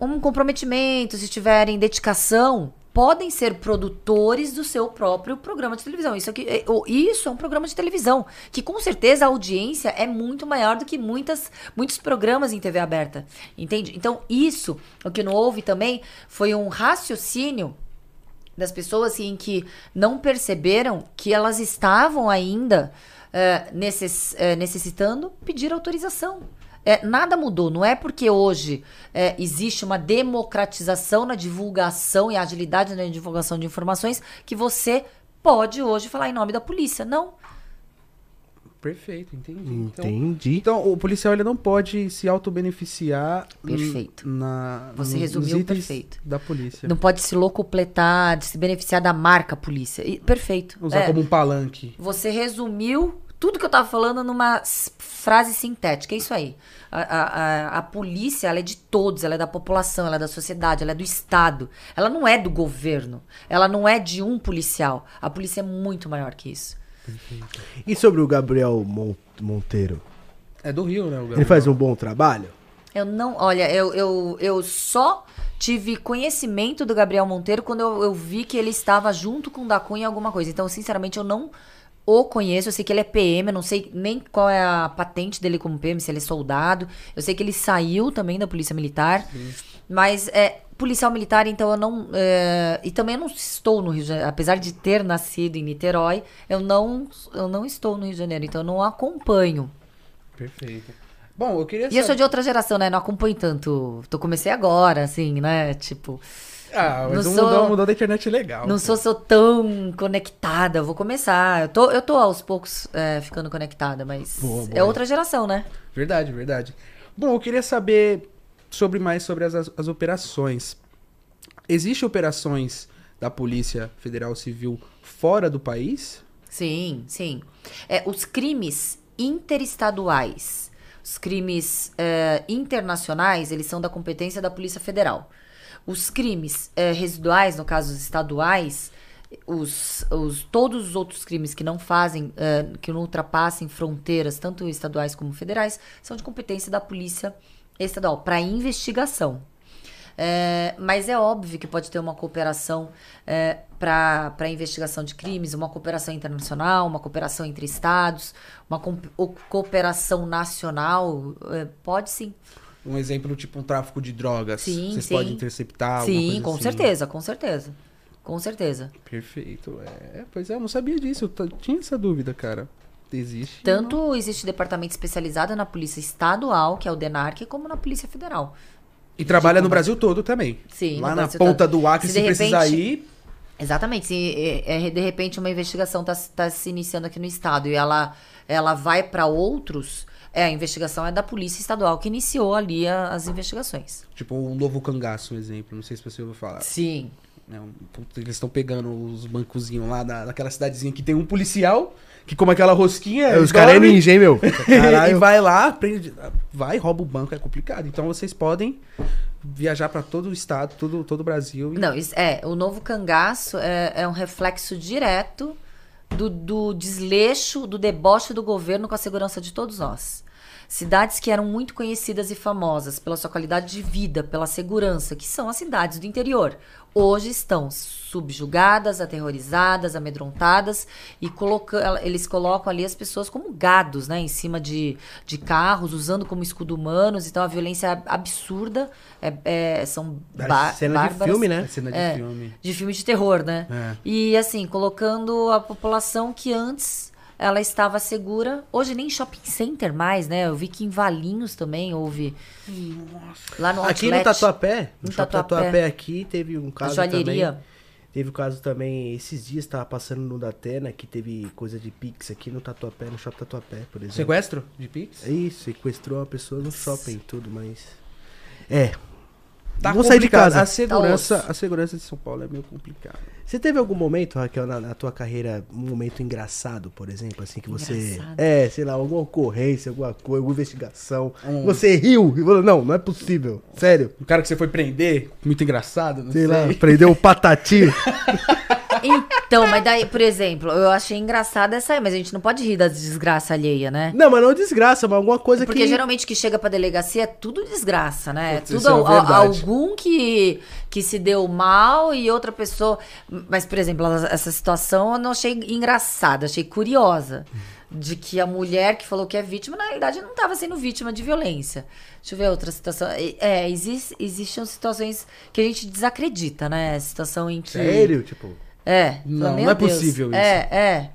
um comprometimento, se tiverem dedicação, podem ser produtores do seu próprio programa de televisão. Isso, aqui, é, isso é um programa de televisão, que com certeza a audiência é muito maior do que muitas, muitos programas em TV aberta. Entende? Então, isso, o que não houve também, foi um raciocínio das pessoas assim, que não perceberam que elas estavam ainda uh, necess, uh, necessitando pedir autorização. É, nada mudou. Não é porque hoje é, existe uma democratização na divulgação e agilidade na divulgação de informações que você pode hoje falar em nome da polícia. Não. Perfeito, entendi. Então, entendi. Então, então o policial ele não pode se auto-beneficiar. Perfeito. Na, Você resumiu perfeito. Da polícia. Não pode se locupletar, se beneficiar da marca polícia. perfeito. Usar é, como um palanque. Você resumiu tudo que eu tava falando numa frase sintética. É isso aí. A, a, a, polícia, ela é de todos, ela é da população, ela é da sociedade, ela é do Estado. Ela não é do governo. Ela não é de um policial. A polícia é muito maior que isso. E sobre o Gabriel Monteiro? É do Rio, né? Ele faz um bom trabalho? Eu não. Olha, eu, eu, eu só tive conhecimento do Gabriel Monteiro quando eu, eu vi que ele estava junto com o da Cunha em alguma coisa. Então, sinceramente, eu não o conheço, eu sei que ele é PM, eu não sei nem qual é a patente dele como PM, se ele é soldado. Eu sei que ele saiu também da Polícia Militar. Sim. Mas é policial militar, então eu não. É, e também eu não estou no Rio de Janeiro. Apesar de ter nascido em Niterói, eu não, eu não estou no Rio de Janeiro, então eu não acompanho. Perfeito. Bom, eu queria saber... E eu sou de outra geração, né? Não acompanho tanto. Tô comecei agora, assim, né? Tipo. Ah, mas não um sou, mudou, mudou da internet legal. Não sou, sou tão conectada. Vou começar. Eu tô, eu tô aos poucos é, ficando conectada, mas boa, boa. é outra geração, né? Verdade, verdade. Bom, eu queria saber sobre mais sobre as, as operações. Existem operações da Polícia Federal Civil fora do país? Sim, sim. É, os crimes interestaduais, os crimes é, internacionais, eles são da competência da Polícia Federal. Os crimes é, residuais, no caso os estaduais, os, os, todos os outros crimes que não fazem, é, que não ultrapassem fronteiras, tanto estaduais como federais, são de competência da Polícia Estadual para investigação. É, mas é óbvio que pode ter uma cooperação é, para investigação de crimes, uma cooperação internacional, uma cooperação entre estados, uma co cooperação nacional. É, pode sim. Um exemplo, tipo um tráfico de drogas. Sim, Vocês sim. podem interceptar. Sim, com assim. certeza, com certeza. Com certeza. Perfeito. É, pois é, eu não sabia disso. Eu tinha essa dúvida, cara. Existe. Tanto não. existe departamento especializado na Polícia Estadual, que é o DENARC, como na Polícia Federal. E trabalha no Brasil todo também. Sim. Lá na ponta todo. do Acre, se, se precisar ir. Exatamente. Se é, é, de repente uma investigação está tá se iniciando aqui no estado e ela, ela vai para outros, é, a investigação é da Polícia Estadual que iniciou ali a, as investigações. Tipo um novo cangaço, um exemplo. Não sei se você ouviu falar. Sim. É, um, eles estão pegando os bancozinhos lá da, daquela cidadezinha que tem um policial que como aquela rosquinha. É, os caras é ninja, hein, meu? e vai lá, prende, vai, rouba o banco, é complicado. Então vocês podem viajar para todo o estado, todo, todo o Brasil. E... Não, isso, é, o novo cangaço é, é um reflexo direto do, do desleixo, do deboche do governo com a segurança de todos nós. Cidades que eram muito conhecidas e famosas pela sua qualidade de vida, pela segurança, que são as cidades do interior hoje estão subjugadas, aterrorizadas, amedrontadas e coloca, eles colocam ali as pessoas como gados, né, em cima de, de carros, usando como escudo humanos. Então a violência é absurda, é, é, são ba cena bárbaras, de filme, né? Cena de é, filme. De filme de terror, né? É. E assim colocando a população que antes ela estava segura. Hoje nem shopping center mais, né? Eu vi que em Valinhos também houve. Nossa. Lá no Aqui no Tatuapé, no, no Tatuapé. Tatuapé aqui teve um caso joalheria. também. Teve o um caso também, esses dias tava passando no Datena, que teve coisa de Pix aqui no Tatuapé, no shopping Tatuapé, por exemplo. Sequestro de Pix? Isso, sequestrou uma pessoa no shopping e tudo, mas. É, Tá Vou sair de casa. A segurança, tá a segurança de São Paulo é meio complicada. Você teve algum momento, Raquel, na, na, tua carreira, um momento engraçado, por exemplo, assim, que você. Engraçado. É, sei lá, alguma ocorrência, alguma coisa, alguma investigação. Um... Você riu e falou, não, não é possível. Sério. O cara que você foi prender, muito engraçado, não sei. sei. lá, prendeu o patati. Então, mas daí, por exemplo, eu achei engraçada essa aí, mas a gente não pode rir da desgraça alheia, né? Não, mas não desgraça, mas alguma coisa Porque que. Porque geralmente que chega pra delegacia é tudo desgraça, né? É tudo é a, algum que, que se deu mal e outra pessoa. Mas, por exemplo, essa situação eu não achei engraçada, achei curiosa. De que a mulher que falou que é vítima, na realidade, não estava sendo vítima de violência. Deixa eu ver outra situação. É, existe, existem situações que a gente desacredita, né? Situação em que. Sério? Tipo. É. Não, não é Deus. possível isso. É, é.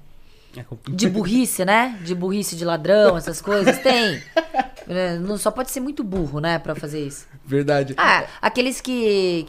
É de burrice, né? De burrice de ladrão, essas coisas. Tem. É, não só pode ser muito burro, né, para fazer isso. Verdade. Ah, aqueles que.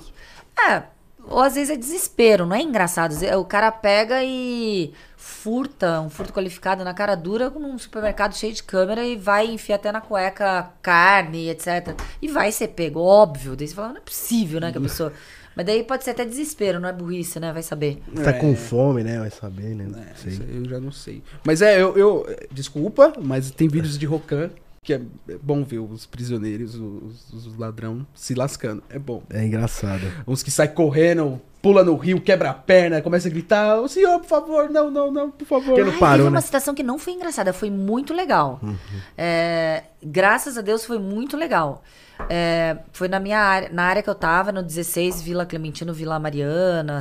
Ah, ou às vezes é desespero, não é engraçado. O cara pega e furta, um furto qualificado na cara dura num supermercado cheio de câmera e vai enfiar até na cueca carne, etc. E vai ser pego, óbvio. Daí você fala, não é possível, né, que a pessoa. Mas daí pode ser até desespero, não é burrice, né? Vai saber. Tá com fome, né? Vai saber, né? É, eu já não sei. Mas é, eu, eu. Desculpa, mas tem vídeos de Rokan que é bom ver os prisioneiros, os, os ladrão se lascando. É bom. É engraçado. Uns que saem correndo, pula no rio, quebra a perna, começa a gritar: O senhor, por favor, não, não, não, por favor. Ai, parou, teve né? uma situação que não foi engraçada, foi muito legal. Uhum. É, graças a Deus foi muito legal. É, foi na minha área, na área que eu tava, no 16, Vila Clementino, Vila Mariana,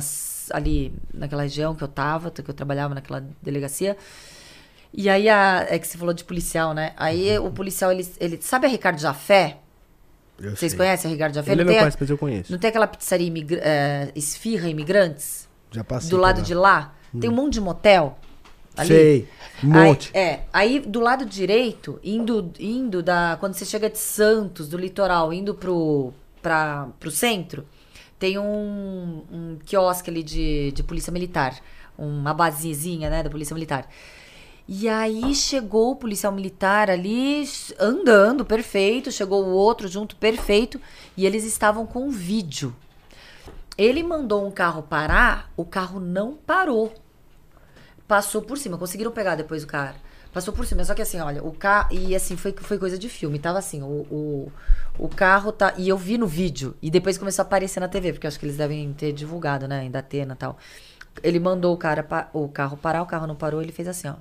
ali naquela região que eu tava, que eu trabalhava naquela delegacia. E aí, a, é que você falou de policial, né? Aí uhum. o policial, ele, ele. Sabe a Ricardo Jafé? Eu Vocês sei. conhecem a Ricardo Jafé? Ele, ele é meu pai, mas eu conheço. Não tem aquela pizzaria imigra é, Esfirra Imigrantes? Já passei. Do lado lá. de lá? Hum. Tem um monte de motel Ali. Sei, um monte. Aí, é, aí do lado direito, indo, indo da. Quando você chega de Santos, do litoral, indo pro, pra, pro centro, tem um, um quiosque ali de, de polícia militar. Uma basezinha, né, da polícia militar. E aí chegou o policial militar ali andando, perfeito. Chegou o outro junto, perfeito. E eles estavam com um vídeo. Ele mandou um carro parar, o carro não parou passou por cima. Conseguiram pegar depois o cara. Passou por cima. Só que assim, olha, o carro. E assim, foi, foi coisa de filme. Tava assim, o, o, o, carro tá. E eu vi no vídeo. E depois começou a aparecer na TV, porque acho que eles devem ter divulgado, né? Em Datena e tal. Ele mandou o cara o carro parar, o carro não parou, ele fez assim, ó.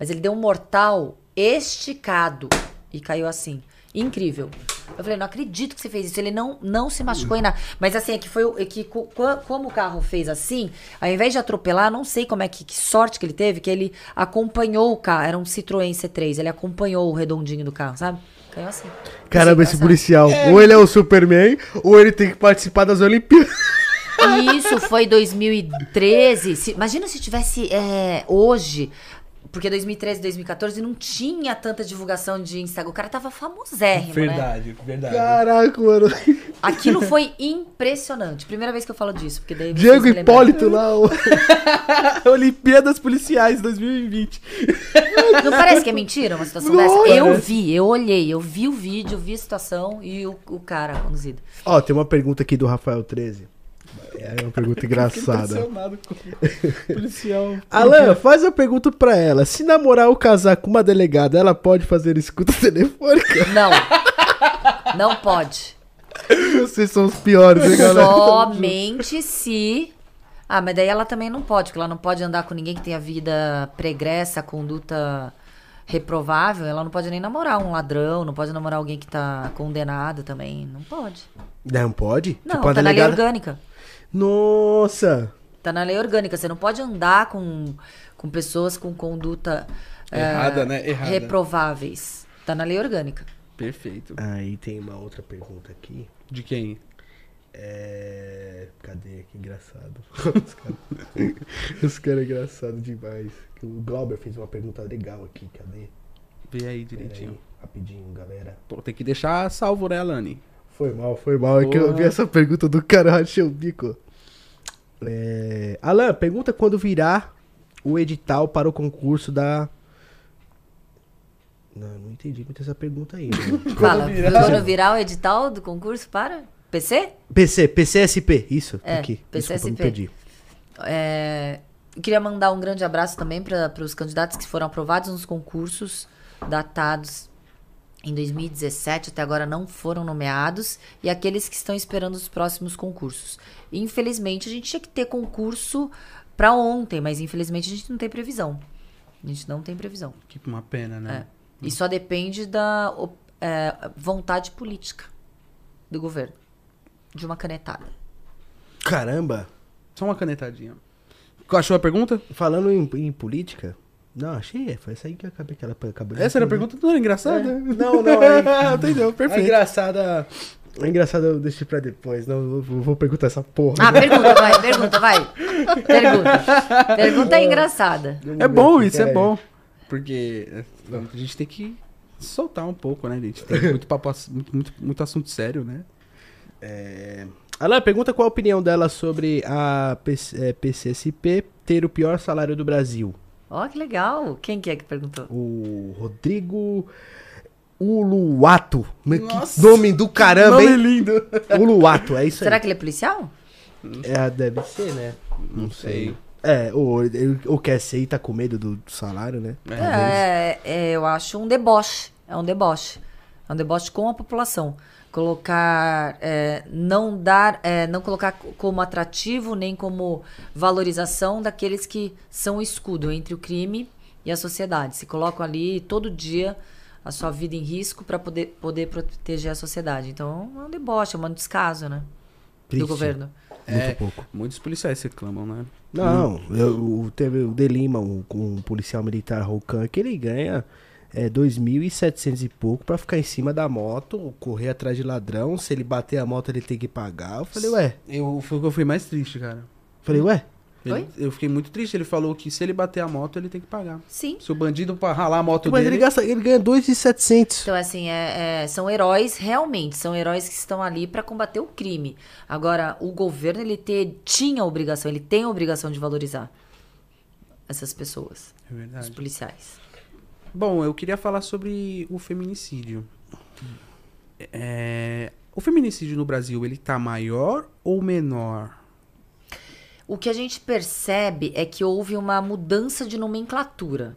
Mas ele deu um mortal esticado e caiu assim. Incrível. Eu falei, não acredito que você fez isso. Ele não, não se machucou em nada. Mas assim, é que foi é que como o carro fez assim, ao invés de atropelar, não sei como é que, que sorte que ele teve, que ele acompanhou o carro. Era um Citroën C3, ele acompanhou o redondinho do carro, sabe? Caiu assim. Caramba, esse policial. É. Ou ele é o Superman, ou ele tem que participar das Olimpíadas. Isso foi 2013. Se, imagina se tivesse é, hoje porque 2013, 2014 não tinha tanta divulgação de Instagram. O cara tava famosérrimo, verdade, né? Verdade, verdade. Caraca, mano. Aquilo foi impressionante. Primeira vez que eu falo disso, porque daí Diego Hipólito lá, o... Olimpíadas Policiais 2020. Não parece que é mentira uma situação Nossa. dessa? Eu vi, eu olhei, eu vi o vídeo, vi a situação e o, o cara conduzido. Ó, tem uma pergunta aqui do Rafael 13. É uma pergunta engraçada. policial. Alan, faz a pergunta pra ela. Se namorar ou casar com uma delegada, ela pode fazer escuta telefônica? Não. Não pode. Vocês são os piores, hein, galera? Somente se. Ah, mas daí ela também não pode, porque ela não pode andar com ninguém que tenha vida pregressa, conduta reprovável. Ela não pode nem namorar um ladrão, não pode namorar alguém que tá condenado também. Não pode. Não pode? Não, tipo, tá delegada... na lei orgânica. Nossa! Tá na lei orgânica. Você não pode andar com, com pessoas com conduta errada, é, né? Errada. reprováveis. Tá na lei orgânica. Perfeito. Aí tem uma outra pergunta aqui. De quem? É. Cadê? Que engraçado. Os caras cara engraçados demais. O Glauber fez uma pergunta legal aqui. Cadê? Vê aí direitinho. Aí, rapidinho, galera. Pô, tem que deixar salvo, né, Alane? Foi mal, foi mal. É que eu vi essa pergunta do cara, rachei o bico. É... Alan, pergunta quando virá o edital para o concurso da. Não, não entendi muito essa pergunta aí. Né? Fala, quando virar... quando virar o edital do concurso para PC? PC, PCSP, isso. É, aqui. PCSP. Desculpa, me perdi. É, queria mandar um grande abraço também para os candidatos que foram aprovados nos concursos datados em 2017 até agora não foram nomeados e aqueles que estão esperando os próximos concursos. Infelizmente, a gente tinha que ter concurso para ontem, mas infelizmente a gente não tem previsão. A gente não tem previsão. Que uma pena, né? É. E só depende da é, vontade política do governo. De uma canetada. Caramba! Só uma canetadinha. Qual achou a pergunta? Falando em, em política, não, achei. Foi essa aí que eu acabei. Que ela acabou essa era a pergunta era engraçada? É. Não, não. É, Entendeu? Perfeito. É engraçada. É engraçado eu deixei pra depois. Não, eu vou perguntar essa porra. Ah, né? pergunta, vai, pergunta, vai. Pergunta. Pergunta é engraçada. É bom, isso é, é bom. Porque é, a gente tem que soltar um pouco, né? A gente tem muito, papo, muito, muito, muito assunto sério, né? É... Alan, pergunta qual a opinião dela sobre a PC, PCSP ter o pior salário do Brasil. Ó, oh, que legal. Quem que é que perguntou? O Rodrigo Uluato. Nossa, que nome do caramba, nome hein? lindo. Uluato, é isso Será aí. Será que ele é policial? É, deve ser, né? Não, Não sei. sei. É, ou, ou quer ser e tá com medo do salário, né? É, é, eu acho um deboche. É um deboche. É um deboche com a população colocar é, não dar é, não colocar como atrativo nem como valorização daqueles que são o escudo entre o crime e a sociedade se colocam ali todo dia a sua vida em risco para poder poder proteger a sociedade então é um deboche é um descaso né Triste. do governo é, Muito pouco. Muitos policiais reclamam, né? Não, eu, teve o Delima, um, um policial militar Rocan, que ele ganha é, 2.700 e pouco pra ficar em cima da moto, correr atrás de ladrão. Se ele bater a moto, ele tem que pagar. Eu falei, ué. Eu, foi o que eu fui mais triste, cara. Falei, ué. Ele, eu fiquei muito triste. Ele falou que se ele bater a moto, ele tem que pagar. Sim. Se o bandido ralar a moto Mas dele... ele, gasta, ele ganha 2,700. Então, assim, é, é, são heróis, realmente, são heróis que estão ali para combater o crime. Agora, o governo, ele te, tinha a obrigação, ele tem a obrigação de valorizar essas pessoas. É verdade. Os policiais. Bom, eu queria falar sobre o feminicídio. É, o feminicídio no Brasil, ele tá maior ou menor? O que a gente percebe é que houve uma mudança de nomenclatura.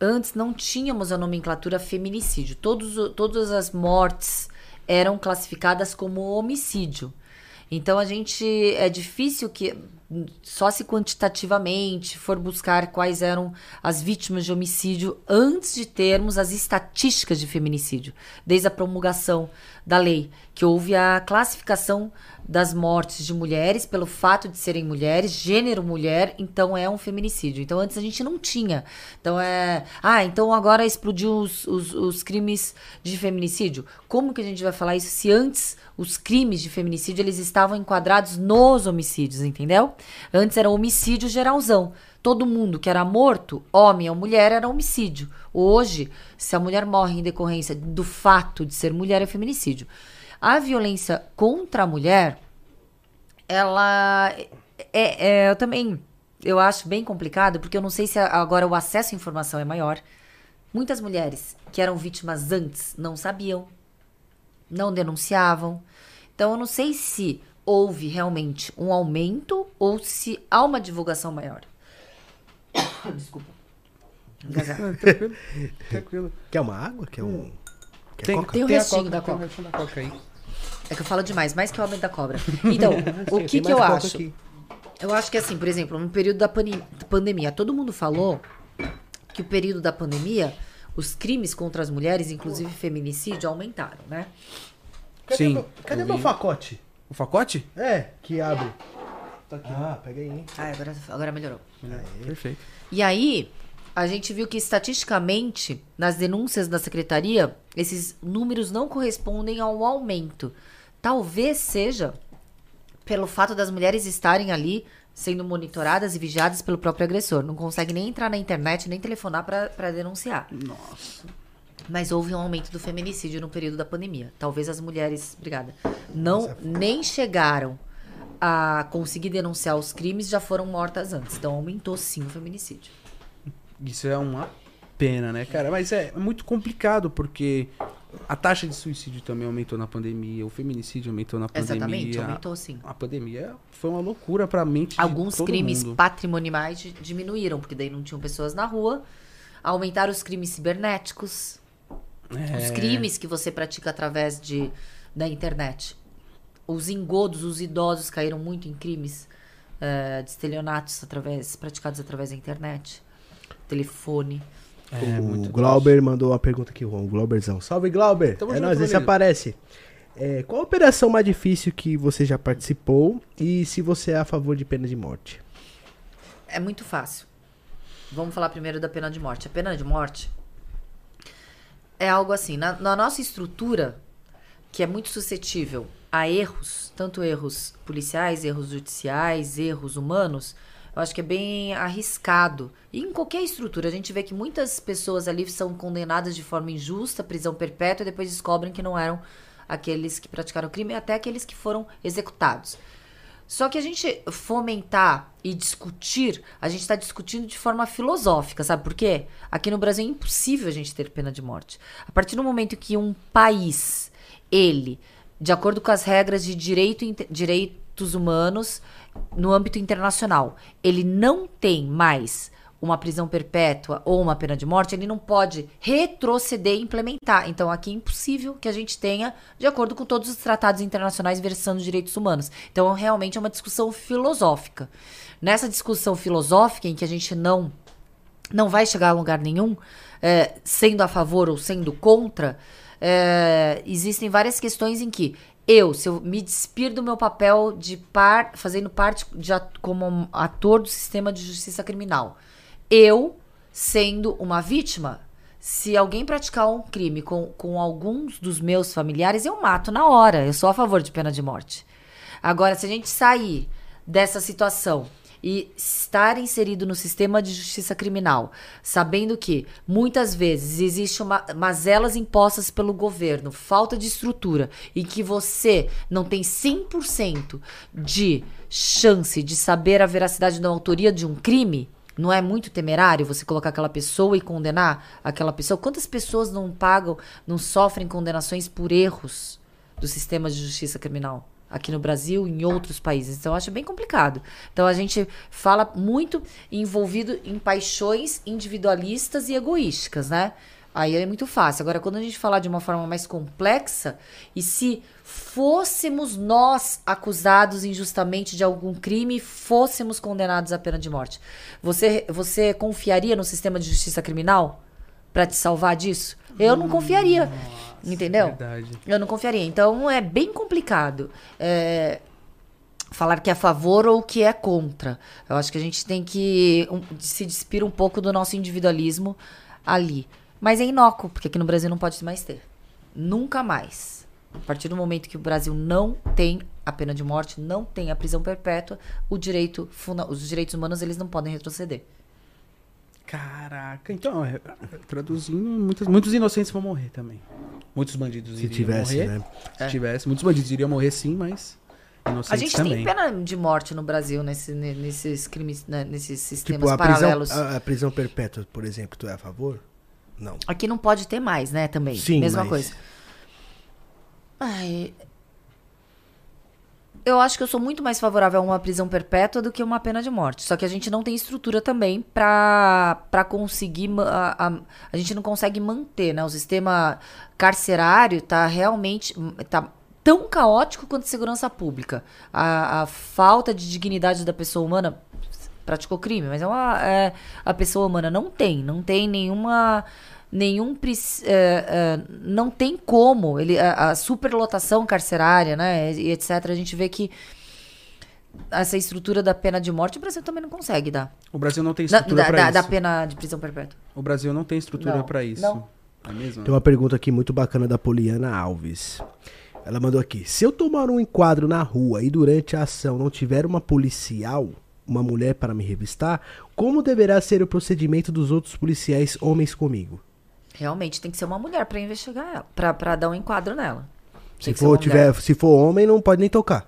Antes não tínhamos a nomenclatura feminicídio. Todos, todas as mortes eram classificadas como homicídio. Então a gente é difícil que só se quantitativamente for buscar quais eram as vítimas de homicídio antes de termos as estatísticas de feminicídio, desde a promulgação da lei, que houve a classificação das mortes de mulheres pelo fato de serem mulheres, gênero mulher, então é um feminicídio. Então antes a gente não tinha. Então é. Ah, então agora explodiu os, os, os crimes de feminicídio. Como que a gente vai falar isso se antes os crimes de feminicídio eles estavam enquadrados nos homicídios, entendeu? Antes era homicídio geralzão. Todo mundo que era morto, homem ou mulher, era homicídio. Hoje, se a mulher morre em decorrência do fato de ser mulher, é feminicídio. A violência contra a mulher, ela é, é, eu também eu acho bem complicado, porque eu não sei se agora o acesso à informação é maior. Muitas mulheres que eram vítimas antes não sabiam, não denunciavam. Então eu não sei se houve realmente um aumento ou se há uma divulgação maior. Desculpa. tranquilo, tranquilo. Quer uma água? Quer um. Quer tem, tem o restinho coca, da coca. Tem da coca aí. É que eu falo demais, mais que o homem da cobra. Então, o que, que eu acho? Aqui. Eu acho que assim, por exemplo, no período da pandemia, todo mundo falou que o período da pandemia, os crimes contra as mulheres, inclusive feminicídio, aumentaram, né? Cadê Sim. Meu, cadê meu facote? O facote? É, que abre. Tá aqui. Ah, pega aí. Ah, agora, agora melhorou. Perfeito. E aí, a gente viu que estatisticamente, nas denúncias da secretaria, esses números não correspondem ao aumento. Talvez seja pelo fato das mulheres estarem ali sendo monitoradas e vigiadas pelo próprio agressor. Não consegue nem entrar na internet, nem telefonar para denunciar. Nossa. Mas houve um aumento do feminicídio no período da pandemia. Talvez as mulheres, obrigada, não Nossa. nem chegaram a conseguir denunciar os crimes, já foram mortas antes. Então aumentou sim o feminicídio. Isso é uma pena, né, cara? Mas é muito complicado porque a taxa de suicídio também aumentou na pandemia, o feminicídio aumentou na pandemia. Exatamente, aumentou sim. A pandemia foi uma loucura pra mente Alguns crimes mundo. patrimoniais diminuíram, porque daí não tinham pessoas na rua. Aumentaram os crimes cibernéticos. É. Os crimes que você pratica através de, da internet. Os engodos, os idosos caíram muito em crimes uh, de estelionatos através, praticados através da internet. Telefone. É, o Glauber mandou uma pergunta aqui. O Glauberzão. Salve, Glauber! Tamo é nóis, esse aparece. É, qual a operação mais difícil que você já participou e se você é a favor de pena de morte? É muito fácil. Vamos falar primeiro da pena de morte. A pena de morte é algo assim. Na, na nossa estrutura, que é muito suscetível a erros, tanto erros policiais, erros judiciais, erros humanos, eu acho que é bem arriscado. E em qualquer estrutura, a gente vê que muitas pessoas ali são condenadas de forma injusta, prisão perpétua, e depois descobrem que não eram aqueles que praticaram crime, até aqueles que foram executados. Só que a gente fomentar e discutir, a gente está discutindo de forma filosófica, sabe por quê? Aqui no Brasil é impossível a gente ter pena de morte. A partir do momento que um país, ele, de acordo com as regras de direito, direitos humanos no âmbito internacional, ele não tem mais uma prisão perpétua ou uma pena de morte, ele não pode retroceder e implementar. Então, aqui é impossível que a gente tenha, de acordo com todos os tratados internacionais versando direitos humanos. Então, realmente é uma discussão filosófica. Nessa discussão filosófica, em que a gente não, não vai chegar a lugar nenhum, é, sendo a favor ou sendo contra, é, existem várias questões em que eu, se eu me despir do meu papel de par, fazendo parte de, como ator do sistema de justiça criminal, eu, sendo uma vítima, se alguém praticar um crime com, com alguns dos meus familiares, eu mato na hora. Eu sou a favor de pena de morte. Agora, se a gente sair dessa situação e estar inserido no sistema de justiça criminal, sabendo que muitas vezes existe uma, mazelas impostas pelo governo, falta de estrutura e que você não tem 100% de chance de saber a veracidade da autoria de um crime, não é muito temerário você colocar aquela pessoa e condenar aquela pessoa? Quantas pessoas não pagam, não sofrem condenações por erros do sistema de justiça criminal? Aqui no Brasil em outros países. Então eu acho bem complicado. Então a gente fala muito envolvido em paixões individualistas e egoísticas, né? Aí é muito fácil. Agora, quando a gente falar de uma forma mais complexa, e se fôssemos nós acusados injustamente de algum crime, fôssemos condenados à pena de morte, você, você confiaria no sistema de justiça criminal para te salvar disso? Eu não confiaria. Entendeu? Verdade. Eu não confiaria. Então é bem complicado. É, falar que é a favor ou que é contra. Eu acho que a gente tem que um, se despir um pouco do nosso individualismo ali. Mas é inócuo, porque aqui no Brasil não pode mais ter. Nunca mais. A partir do momento que o Brasil não tem a pena de morte, não tem a prisão perpétua, o direito, os direitos humanos eles não podem retroceder. Caraca, então, é, traduzindo, muitos, muitos inocentes vão morrer também. Muitos bandidos Se tivesse, morrer. Né? Se é. tivesse, muitos bandidos iriam morrer sim, mas inocentes A gente também. tem pena de morte no Brasil nesse, nesses crimes, né, nesses sistemas tipo, a paralelos. Prisão, a, a, prisão perpétua, por exemplo, tu é a favor? Não. Aqui não pode ter mais, né, também. Sim, Mesma mas... coisa. Ai, eu acho que eu sou muito mais favorável a uma prisão perpétua do que uma pena de morte. Só que a gente não tem estrutura também para conseguir. A, a, a, gente não consegue manter, né? O sistema carcerário tá realmente. tá tão caótico quanto segurança pública. A, a falta de dignidade da pessoa humana praticou crime, mas é uma, é, a pessoa humana não tem, não tem nenhuma nenhum é, é, não tem como ele a, a, superlotação carcerária né e etc a gente vê que essa estrutura da pena de morte o Brasil também não consegue dar o Brasil não tem estrutura para isso da pena de prisão perpétua o Brasil não tem estrutura para isso não. É mesmo? tem uma pergunta aqui muito bacana da Poliana Alves ela mandou aqui se eu tomar um enquadro na rua e durante a ação não tiver uma policial uma mulher para me revistar, como deverá ser o procedimento dos outros policiais homens comigo? Realmente tem que ser uma mulher para investigar ela, pra, pra dar um enquadro nela. se for, tiver, se for homem, não pode nem tocar.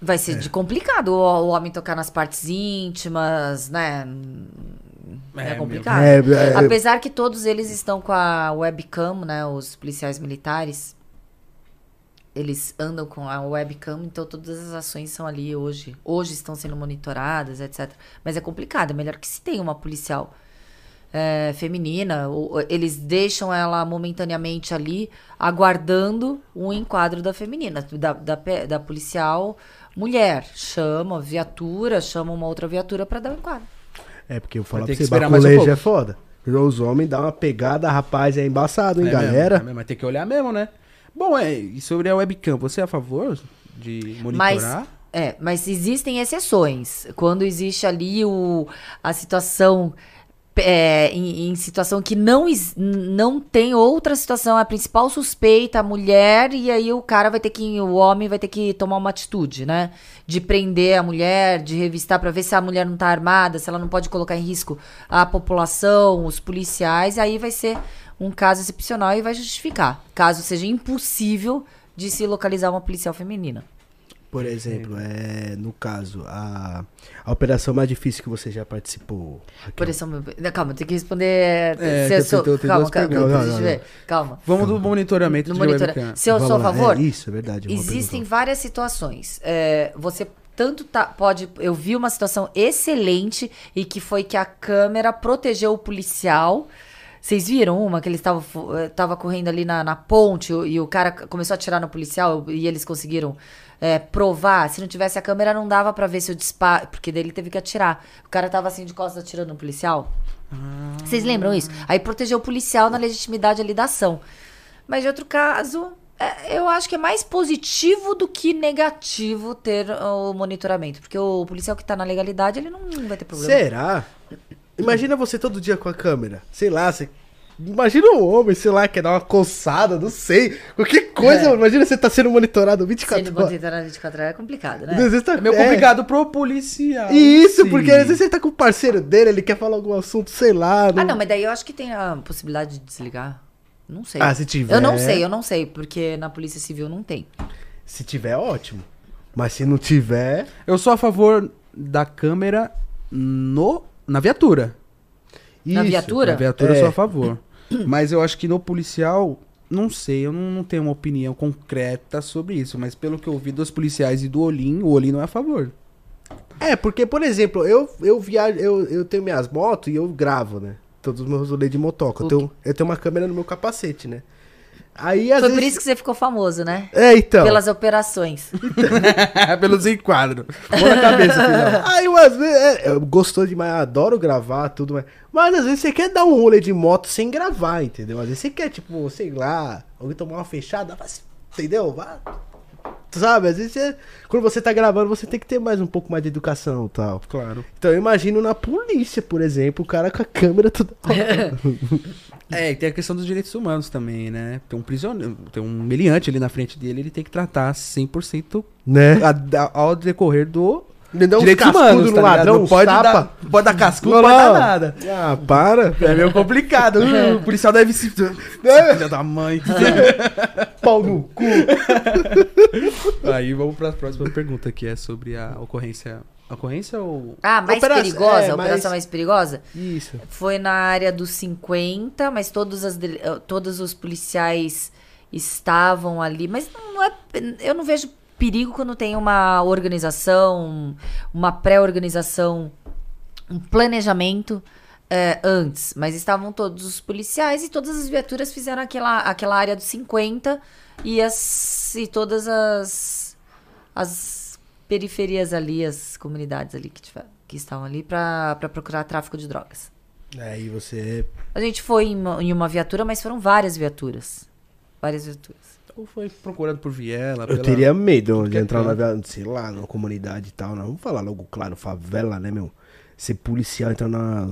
Vai ser é. de complicado o, o, homem tocar nas partes íntimas, né? É, é complicado. É, é, Apesar que todos eles estão com a webcam, né? Os policiais militares. Eles andam com a webcam, então todas as ações são ali hoje. Hoje estão sendo monitoradas, etc. Mas é complicado. É melhor que se tenha uma policial é, feminina, ou, eles deixam ela momentaneamente ali, aguardando um enquadro da feminina, da, da, da policial mulher. Chama viatura, chama uma outra viatura para dar um enquadro. É, porque eu falo pra você, baculejo um é foda. Os homens dão uma pegada, rapaz, é embaçado, hein, é galera? Mesmo, é mas tem que olhar mesmo, né? Bom, é, e sobre a webcam, você é a favor de monitorar? Mas, é, mas existem exceções. Quando existe ali o, a situação é, em, em, situação que não, não tem outra situação, a principal suspeita, a mulher, e aí o cara vai ter que, o homem vai ter que tomar uma atitude, né? De prender a mulher, de revistar para ver se a mulher não tá armada, se ela não pode colocar em risco a população, os policiais, aí vai ser um caso excepcional e vai justificar, caso seja impossível de se localizar uma policial feminina. Por exemplo, é, no caso, a, a operação mais difícil que você já participou. Operação. Calma, tem que responder. É, se eu sou, tem, calma, calma, calma, não, não, não, calma. Vamos do monitoramento do monitora... Se eu Vamos sou a favor. É, isso, é verdade. Existem várias situações. É, você tanto tá, pode. Eu vi uma situação excelente e que foi que a câmera protegeu o policial. Vocês viram uma que eles estavam tava correndo ali na, na ponte e o cara começou a atirar no policial e eles conseguiram é, provar. Se não tivesse a câmera, não dava para ver se o disparo. Porque dele teve que atirar. O cara tava assim de costas atirando no policial. Ah. Vocês lembram isso? Aí protegeu o policial na legitimidade ali da ação. Mas de outro caso, é, eu acho que é mais positivo do que negativo ter o monitoramento. Porque o policial que tá na legalidade, ele não vai ter problema. Será? Imagina você todo dia com a câmera. Sei lá, você Imagina um homem, sei lá, quer dar uma coçada, não sei. Qualquer coisa, é. imagina você tá sendo monitorado 24 sendo horas. Sendo monitorado 24 horas é complicado, né? Às vezes tá, é meio é. complicado pro policial. Isso, sim. porque às vezes você tá com o parceiro dele, ele quer falar algum assunto, sei lá. Não... Ah, não, mas daí eu acho que tem a possibilidade de desligar. Não sei. Ah, se tiver. Eu não sei, eu não sei, porque na Polícia Civil não tem. Se tiver, ótimo. Mas se não tiver. Eu sou a favor da câmera no, na viatura. Isso, na viatura? Na viatura é. eu sou a favor. Mas eu acho que no policial, não sei, eu não, não, tenho uma opinião concreta sobre isso. Mas pelo que eu vi dos policiais e do Olim, o Olim não é a favor. É, porque, por exemplo, eu, eu viajo, eu, eu tenho minhas motos e eu gravo, né? Todos os meus rolês de motoca. Eu tenho, eu tenho uma câmera no meu capacete, né? Aí, Foi vezes... por isso que você ficou famoso, né? É, então. Pelas operações. Pelos enquadros. Mão na cabeça, filhão. Aí, umas vezes, é, eu gostou demais, adoro gravar, tudo, mas, mas às vezes você quer dar um rolê de moto sem gravar, entendeu? Às vezes você quer, tipo, sei lá, alguém tomar uma fechada, entendeu? Vá. Sabe, às vezes você, quando você tá gravando, você tem que ter mais um pouco mais de educação e tal. Claro. Então eu imagino na polícia, por exemplo, o cara com a câmera toda. É, e tem a questão dos direitos humanos também, né? Tem um prisioneiro, tem um meliante ali na frente dele, ele tem que tratar 100% né? A, a, ao decorrer do direitos humanos, tá ladrão, não pode tapa. dar, pode dar cascudo, não pode dar nada. Ah, para. É meio complicado. Uh, o policial deve se... É. Filha da mãe. Pau no cu. Aí vamos para a próxima pergunta, que é sobre a ocorrência Ocorrência ou. Ah, mais Opera... perigosa? É, operação mais... mais... perigosa? Isso. Foi na área dos 50, mas todos, as, eh, todos os policiais estavam ali. Mas não é. Eu não vejo perigo quando tem uma organização, uma pré-organização, um planejamento. É, antes, mas estavam todos os policiais e todas as viaturas fizeram aquela, aquela área dos 50 e, as, e todas as, as periferias ali, as comunidades ali que, tiver, que estão ali para procurar tráfico de drogas. É, e você. A gente foi em uma, em uma viatura, mas foram várias viaturas. Várias viaturas. Ou foi procurando por viela? Eu teria medo de entrar na viatura, sei lá, numa comunidade e tal. Não, vamos falar logo, claro, favela, né, meu? Ser policial entrar na,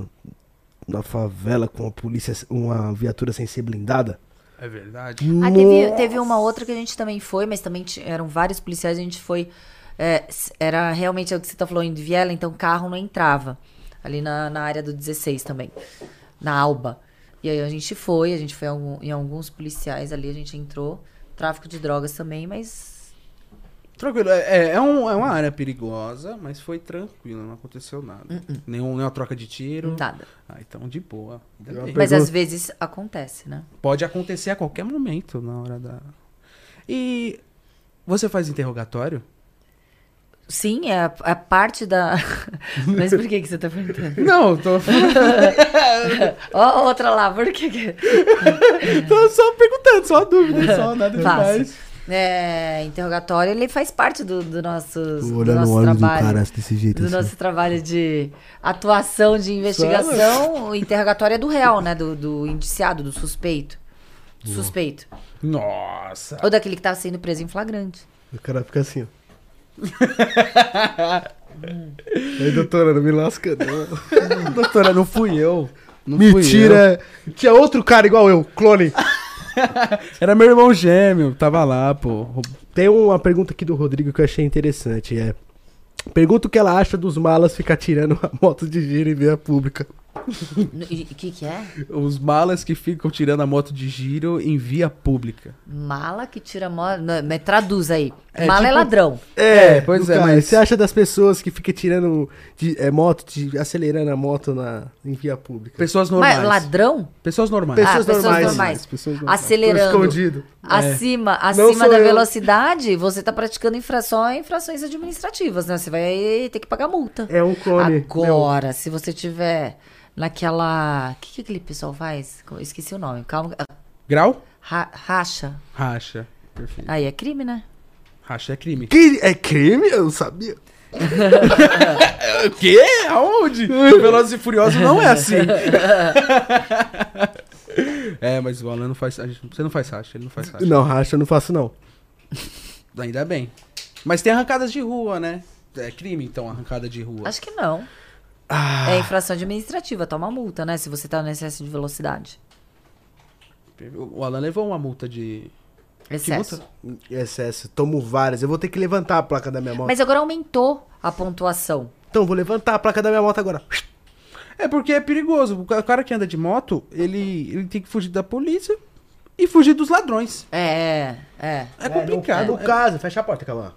na favela com uma polícia, uma viatura sem ser blindada. É verdade. Ah, teve, teve uma outra que a gente também foi, mas também eram vários policiais, a gente foi é, era realmente o que você tá falando de Viela, então carro não entrava. Ali na, na área do 16 também. Na Alba. E aí a gente foi, a gente foi em alguns policiais ali, a gente entrou. Tráfico de drogas também, mas. Tranquilo, é, é, é, um, é uma área perigosa, mas foi tranquilo, não aconteceu nada. Uh -uh. Nenhum, nenhuma troca de tiro. Nada. Ah, então de boa. Mas às vezes acontece, né? Pode acontecer a qualquer momento na hora da. E você faz interrogatório? Sim, é a, a parte da. Mas por que, que você tá perguntando? Não, tô. Ó, outra lá, por que. que... tô só perguntando, só dúvida, só nada demais. É, interrogatório, ele faz parte do, do nosso, do nosso trabalho. Do, cara desse jeito, do assim. nosso trabalho de atuação de investigação. O interrogatório é do réu, né? Do, do indiciado, do suspeito. Do suspeito. Nossa! Ou daquele que tava sendo preso em flagrante. O cara fica assim, ó. Aí, doutora, não me lasca, não. doutora, não fui eu. Não Mentira! Fui eu. Tinha outro cara igual eu, clone. Era meu irmão gêmeo, tava lá, pô. Tem uma pergunta aqui do Rodrigo que eu achei interessante. É. Pergunta o que ela acha dos malas ficar tirando a moto de giro em via pública. O que, que é? Os malas que ficam tirando a moto de giro em via pública. Mala que tira moto. Mas traduz aí. É, Mala é tipo, é ladrão. É, é pois é. Cara, mas você acha das pessoas que ficam tirando de, é, moto, de, acelerando a moto na, em via pública? Pessoas normais. Mas ladrão? Pessoas normais. Pessoas, ah, normais. Pessoas normais. Pessoas normais. Acelerando. Escondido. Acima, é. acima da eu. velocidade, você tá praticando infrações, infrações administrativas, né? Você vai ter que pagar multa. É um cone. Agora, meu. se você tiver naquela. O que, que aquele pessoal faz? Esqueci o nome. Calma. Grau? Ra racha. Racha. Perfeito. Aí é crime, né? Racha é crime. Que é crime? Eu não sabia. o quê? Aonde? Velozes e Furiosos não é assim. é, mas o Alan não faz. Você não faz racha, ele não faz racha. Não, racha eu não faço, não. Ainda bem. Mas tem arrancadas de rua, né? É crime, então, arrancada de rua. Acho que não. Ah. É infração administrativa, toma multa, né? Se você tá no excesso de velocidade. O Alan levou uma multa de. Excesso. De Excesso. Tomo várias. Eu vou ter que levantar a placa da minha moto. Mas agora aumentou a pontuação. Então, vou levantar a placa da minha moto agora. É porque é perigoso. O cara que anda de moto, ele, ele tem que fugir da polícia e fugir dos ladrões. É, é. É complicado. É, no, no é, caso, fecha a porta, calma.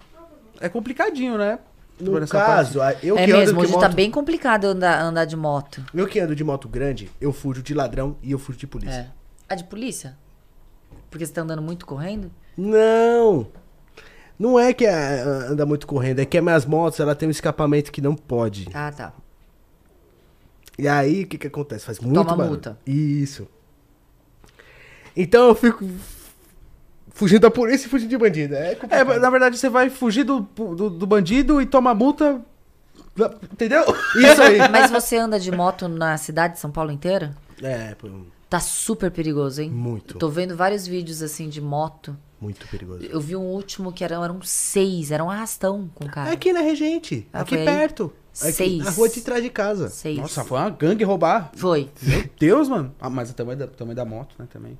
É complicadinho, né? No caso, parte. eu é que mesmo, ando hoje de tá moto... bem complicado andar, andar de moto. Eu que ando de moto grande, eu fujo de ladrão e eu fujo de polícia. É. Ah, de polícia? Porque você tá andando muito correndo? Não! Não é que anda muito correndo, é que as minhas motos ela tem um escapamento que não pode. Ah, tá. E aí, o que que acontece? Faz muito Toma barulho. multa. Isso. Então eu fico fugindo da polícia e fugindo de bandido. É, é, na verdade, você vai fugir do, do, do bandido e toma multa. Entendeu? Isso aí. Mas você anda de moto na cidade de São Paulo inteira? É, pô, Tá super perigoso, hein? Muito. Tô vendo vários vídeos assim de moto. muito perigoso. Eu vi um último que eram, eram seis, era um arrastão com o cara. É aqui na Regente, Ah, aqui perto. Aqui, Seis. na rua de trás de casa. Seis. Nossa, foi uma gangue roubar. Foi. Meu Deus, mano. Ah, mas também da, também da moto, né? Também.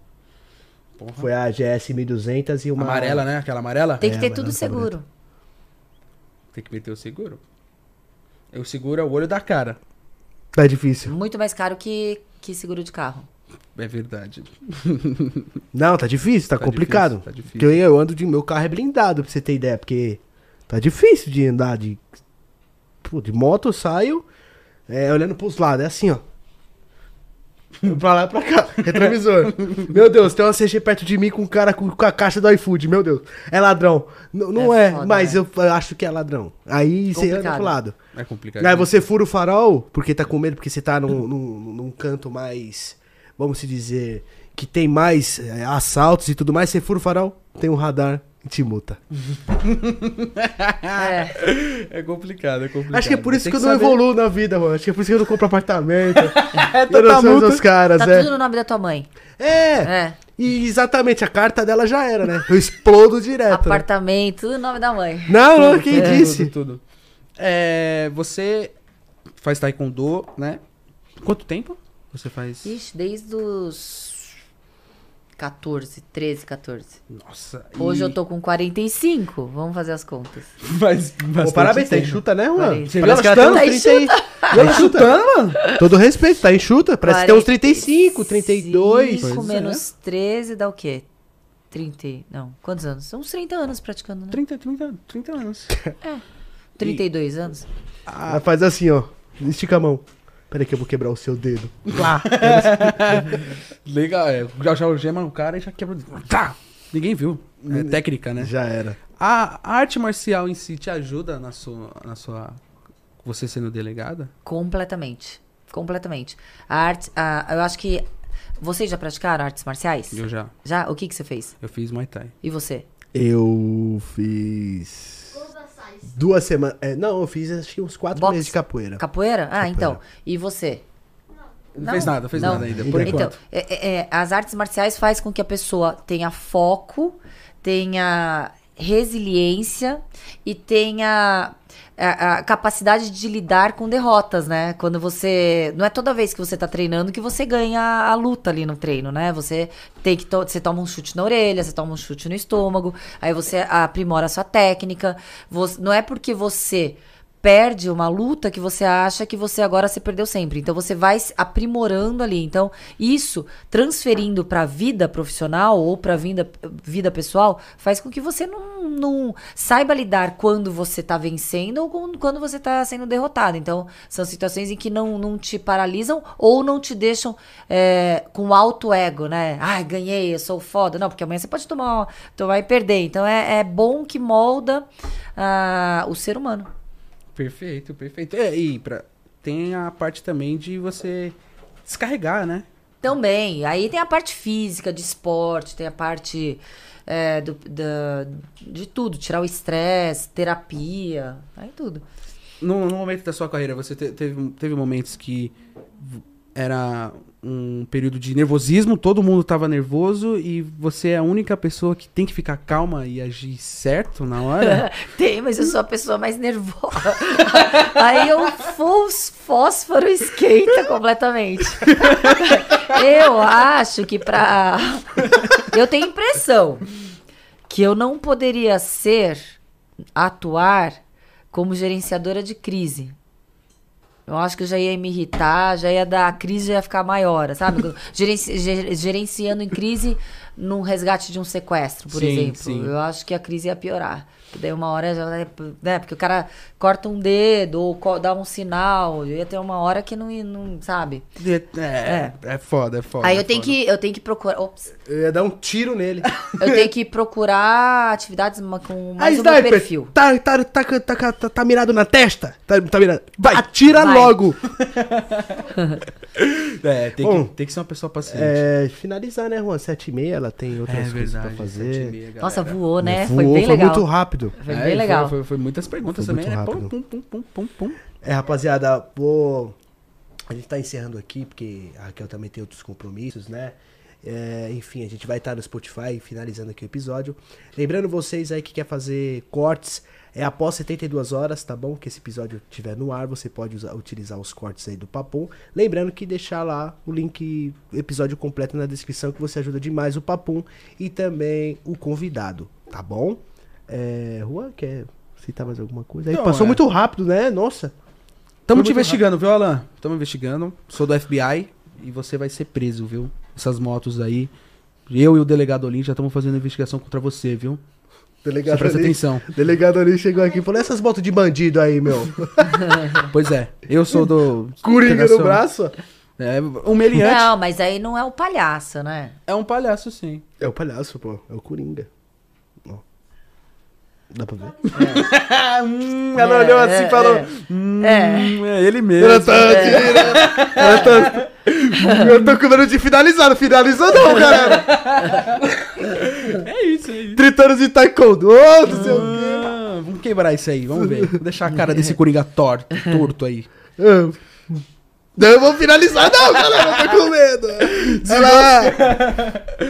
Porra. Foi a GS 1200 e uma... Amarela, né? Aquela amarela? Tem que É, ter tudo seguro. Tem que meter o seguro. O seguro é o olho da cara. Tá difícil. Muito mais caro que, que seguro de carro. É verdade. Não, tá difícil, tá, Tá complicado. difícil, tá difícil. Porque eu, eu ando de... Meu carro é blindado, pra você ter ideia. Porque tá difícil de andar de... Pô, de moto eu saio é, olhando pros lados. É assim, ó. pra lá e pra cá. Retrovisor. meu Deus, tem uma CG perto de mim com um cara com, com a caixa do iFood. Meu Deus. É ladrão. N não É é, foda, mas né? eu acho que é ladrão. Aí você anda Complicado. pro lado. É complicado. Aí você fura o farol, porque tá com medo, porque você tá num, num, num canto mais, vamos se dizer, que tem mais é, assaltos e tudo mais, você fura o farol, tem um radar te multa. É. É complicado, é complicado. Acho que é por isso Tem que eu não saber- evoluo na vida, mano. Acho que é por isso que eu não compro apartamento. É eu não sou multa. dos caras, Tá é. tudo no nome da tua mãe. É. É. E exatamente, a carta dela já era, né? Eu explodo direto. né? Apartamento, tudo no nome da mãe. Não, não, quem tudo, disse? Tudo, tudo. É, você faz taekwondo, né? Quanto tempo você faz? Ixi, desde os 14, 13, 14. Nossa. Hoje e eu tô com 45. Vamos fazer as contas. Faz Pô, bastante parabéns, tá enxuta, né, mano? Você Parece que ela chutando tá 30 aí. E ela chutando, mano. Todo respeito, tá enxuta. Parece que tem uns 35, 32. 5 Pois é. menos 13 dá o quê? 30. e- Não, quantos anos? São uns 30 anos praticando, né? 30, 30, 30 anos. 32 anos? Ela faz assim, ó. Estica a mão. Peraí que eu vou quebrar o seu dedo. Plá. Legal, é. Já, já gema no cara e já quebra o dedo. Tá! Ninguém viu. É técnica, né? Já era. A, a arte marcial em si te ajuda na sua. Na sua você sendo delegada? Completamente. Completamente. A arte. A, eu acho que. Vocês já praticaram artes marciais? Eu já. Já? O que, que você fez? Eu fiz Muay Thai. E você? Eu fiz. Duas semanas. é, não, eu fiz acho que uns quatro Boxe? meses de capoeira. Capoeira? Ah, Capoeira. então. E você? Não, Não, fez nada, fez não. nada ainda. Por Então, Então, enquanto. é- é- é, as artes marciais faz com que a pessoa tenha foco, tenha resiliência e tenha a, a capacidade de lidar com derrotas, né? Quando você. Não é toda vez que você tá treinando que você ganha a luta ali no treino, né? Você tem que. To você toma um chute na orelha, você toma um chute no estômago, aí você aprimora a sua técnica. Você- não é porque você perde uma luta que você acha que você agora se perdeu sempre. Então você vai aprimorando ali. Então isso transferindo para a vida profissional ou para vida vida pessoal faz com que você não, não saiba lidar quando você está vencendo ou quando você está sendo derrotado. Então são situações em que não, não te paralisam ou não te deixam é, com alto ego, né? Ai, ganhei, eu sou foda. Não, porque amanhã você pode tomar, tomar e perder. Então é, é bom que molda ah, o ser humano. Perfeito, perfeito. É, e pra, tem a parte também de você descarregar, né? Também. Aí tem a parte física de esporte, tem a parte é, do, da- de tudo, tirar o estresse, terapia, aí tudo. No, no momento da sua carreira, você te- teve, teve momentos que era um período de nervosismo, todo mundo tava nervoso e você é a única pessoa que tem que ficar calma e agir certo na hora? tem, mas eu sou a pessoa mais nervosa. Aí o fósforo esquenta completamente. eu acho que pra. Eu tenho impressão que eu não poderia ser, atuar como gerenciadora de crise. Eu acho que eu já ia me irritar, já ia dar. A crise já ia ficar maior, sabe? Gerenci, gerenciando em crise num resgate de um sequestro, por sim, exemplo. Sim. Eu acho que a crise ia piorar. Daí uma hora já. Né, porque o cara corta um dedo ou dá um sinal. Ia ter uma hora que não, não sabe? É, é, é foda, é foda. Aí eu, é tenho, foda. Que, eu tenho que procurar. Ops. Eu ia dar um tiro nele. Eu tenho que procurar atividades com mais um perfil. Tá, tá, tá, tá, tá, tá, mirado na testa? Tá, tá mirado. Vai, atira Vai. logo! é, tem, Bom, que, tem que ser uma pessoa paciente. É, finalizar, né, Juan? Sete e meia, ela tem outras é, coisas verdade, pra fazer. Meia, Nossa, voou, né? Voou, foi bem legal. Foi muito rápido. Foi bem é, legal. Foi, foi, foi muitas perguntas foi também, né? Pum, pum, pum, pum, pum, pum. É, rapaziada, vou... A gente tá encerrando aqui, porque a Raquel também tem outros compromissos, né? É, enfim, a gente vai estar no Spotify finalizando aqui o episódio. Lembrando vocês aí que quer fazer cortes, é após 72 horas, tá bom? Que esse episódio estiver no ar, você pode usar, utilizar os cortes aí do Papum. Lembrando que deixar lá o link, episódio completo na descrição, que você ajuda demais o Papum e também o convidado, tá bom? É, Juan, quer citar mais alguma coisa? Aí Não, passou é... muito rápido, né? Nossa. Estamos te investigando, rápido. viu, Alan? Estamos investigando. Sou do FBI e você vai ser preso, viu? Essas motos aí. Eu e o delegado Olim já estamos fazendo investigação contra você, viu? Delegado presta ali, atenção. Delegado ali chegou aqui e falou: essas motos de bandido aí, meu. pois é, eu sou do. Coringa no braço? É, um meliante. Não, mas aí não é o palhaço, né? É um palhaço, sim. É o palhaço, pô. É o Coringa. Dá pra ver? É. hum, ela é, olhou assim e é, falou. É. Hum, é. ele mesmo. Ela tá, é. ela tá, eu tô com medo de finalizar, não finalizou não, galera. é isso aí. 30 anos de taekwondo, oh, não sei o quê. Ah, vamos quebrar isso aí, vamos ver. Vou deixar a cara desse coringa torto, torto aí. Não, eu vou finalizar não, galera, eu tô com medo.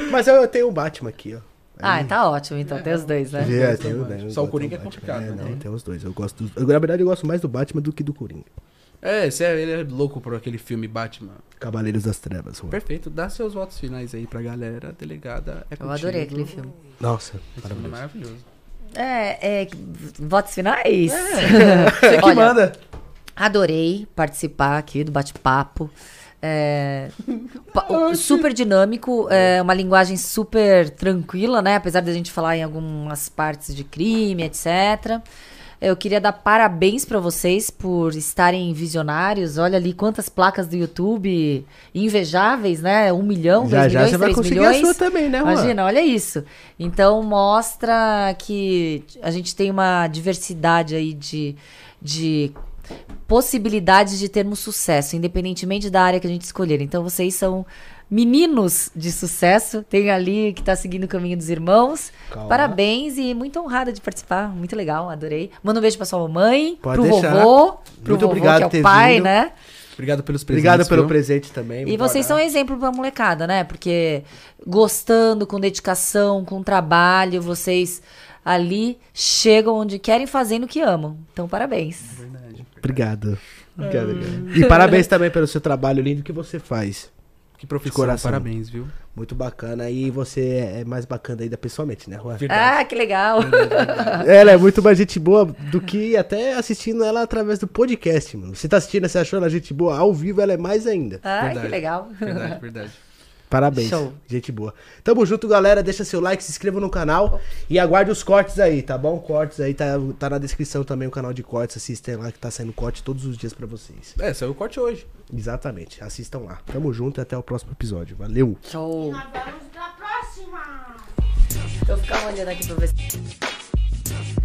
Mas eu tenho o Batman aqui, ó. Ah, tá ótimo, então. Tem os dois, né? É, tem os dois. Só o Coringa é complicado. É, não, tem os dois. Eu gosto dos... Na verdade, eu gosto mais do Batman do que do Coringa. É, é, ele é louco por aquele filme Batman. Cavaleiros das Trevas. Mano. Perfeito. Dá seus votos finais aí pra galera. Delegada é Eu adorei aquele filme. Nossa, maravilhoso. maravilhoso. É, é, votos finais? É, você que Olha, manda. Adorei participar aqui do bate-papo. É, super dinâmico, é uma linguagem super tranquila, né? Apesar de a gente falar em algumas partes de crime, etc. Eu queria dar parabéns para vocês por estarem visionários. Olha ali quantas placas do YouTube invejáveis, né? Um milhão, já, dois já milhões, você vai conseguir milhões. a sua também, né, Juan? Imagina, olha isso. Então mostra que a gente tem uma diversidade aí de, de possibilidades de termos sucesso, independentemente da área que a gente escolher. Então vocês são meninos de sucesso. Tem ali que está seguindo o caminho dos irmãos. Calma. Parabéns e muito honrada de participar. Muito legal, adorei. Manda um beijo para sua mamãe, Pode pro deixar. vovô, pro muito vovô, obrigado que é o pai, vindo. né? Obrigado pelos presentes. Obrigado pelo viu? presente também. E vocês são exemplo pra molecada, né? Porque gostando, com dedicação, com trabalho, vocês ali chegam onde querem fazendo o que amam. Então, parabéns. É verdade. Obrigado. Obrigado, obrigado. E parabéns também pelo seu trabalho lindo que você faz. Que profissão, parabéns, viu? Muito bacana. E você é mais bacana ainda pessoalmente, né, Juan? Ah, que legal. ela é muito mais gente boa do que até assistindo ela através do podcast, mano. Você tá assistindo, você achou ela gente boa? Ao vivo ela é mais ainda. Ah, verdade. que legal. Verdade, verdade. Parabéns. Show. Gente boa. Tamo junto, galera. Deixa seu like, se inscreva no canal e aguarde os cortes aí, tá bom? Cortes aí, tá, tá na descrição também o canal de cortes. Assistem lá que tá saindo corte todos os dias pra vocês. É, saiu o corte hoje. Exatamente. Assistam lá. Tamo junto e até o próximo episódio. Valeu. Show. E nós vemos pra próxima. Tô ficando olhando aqui pra ver se.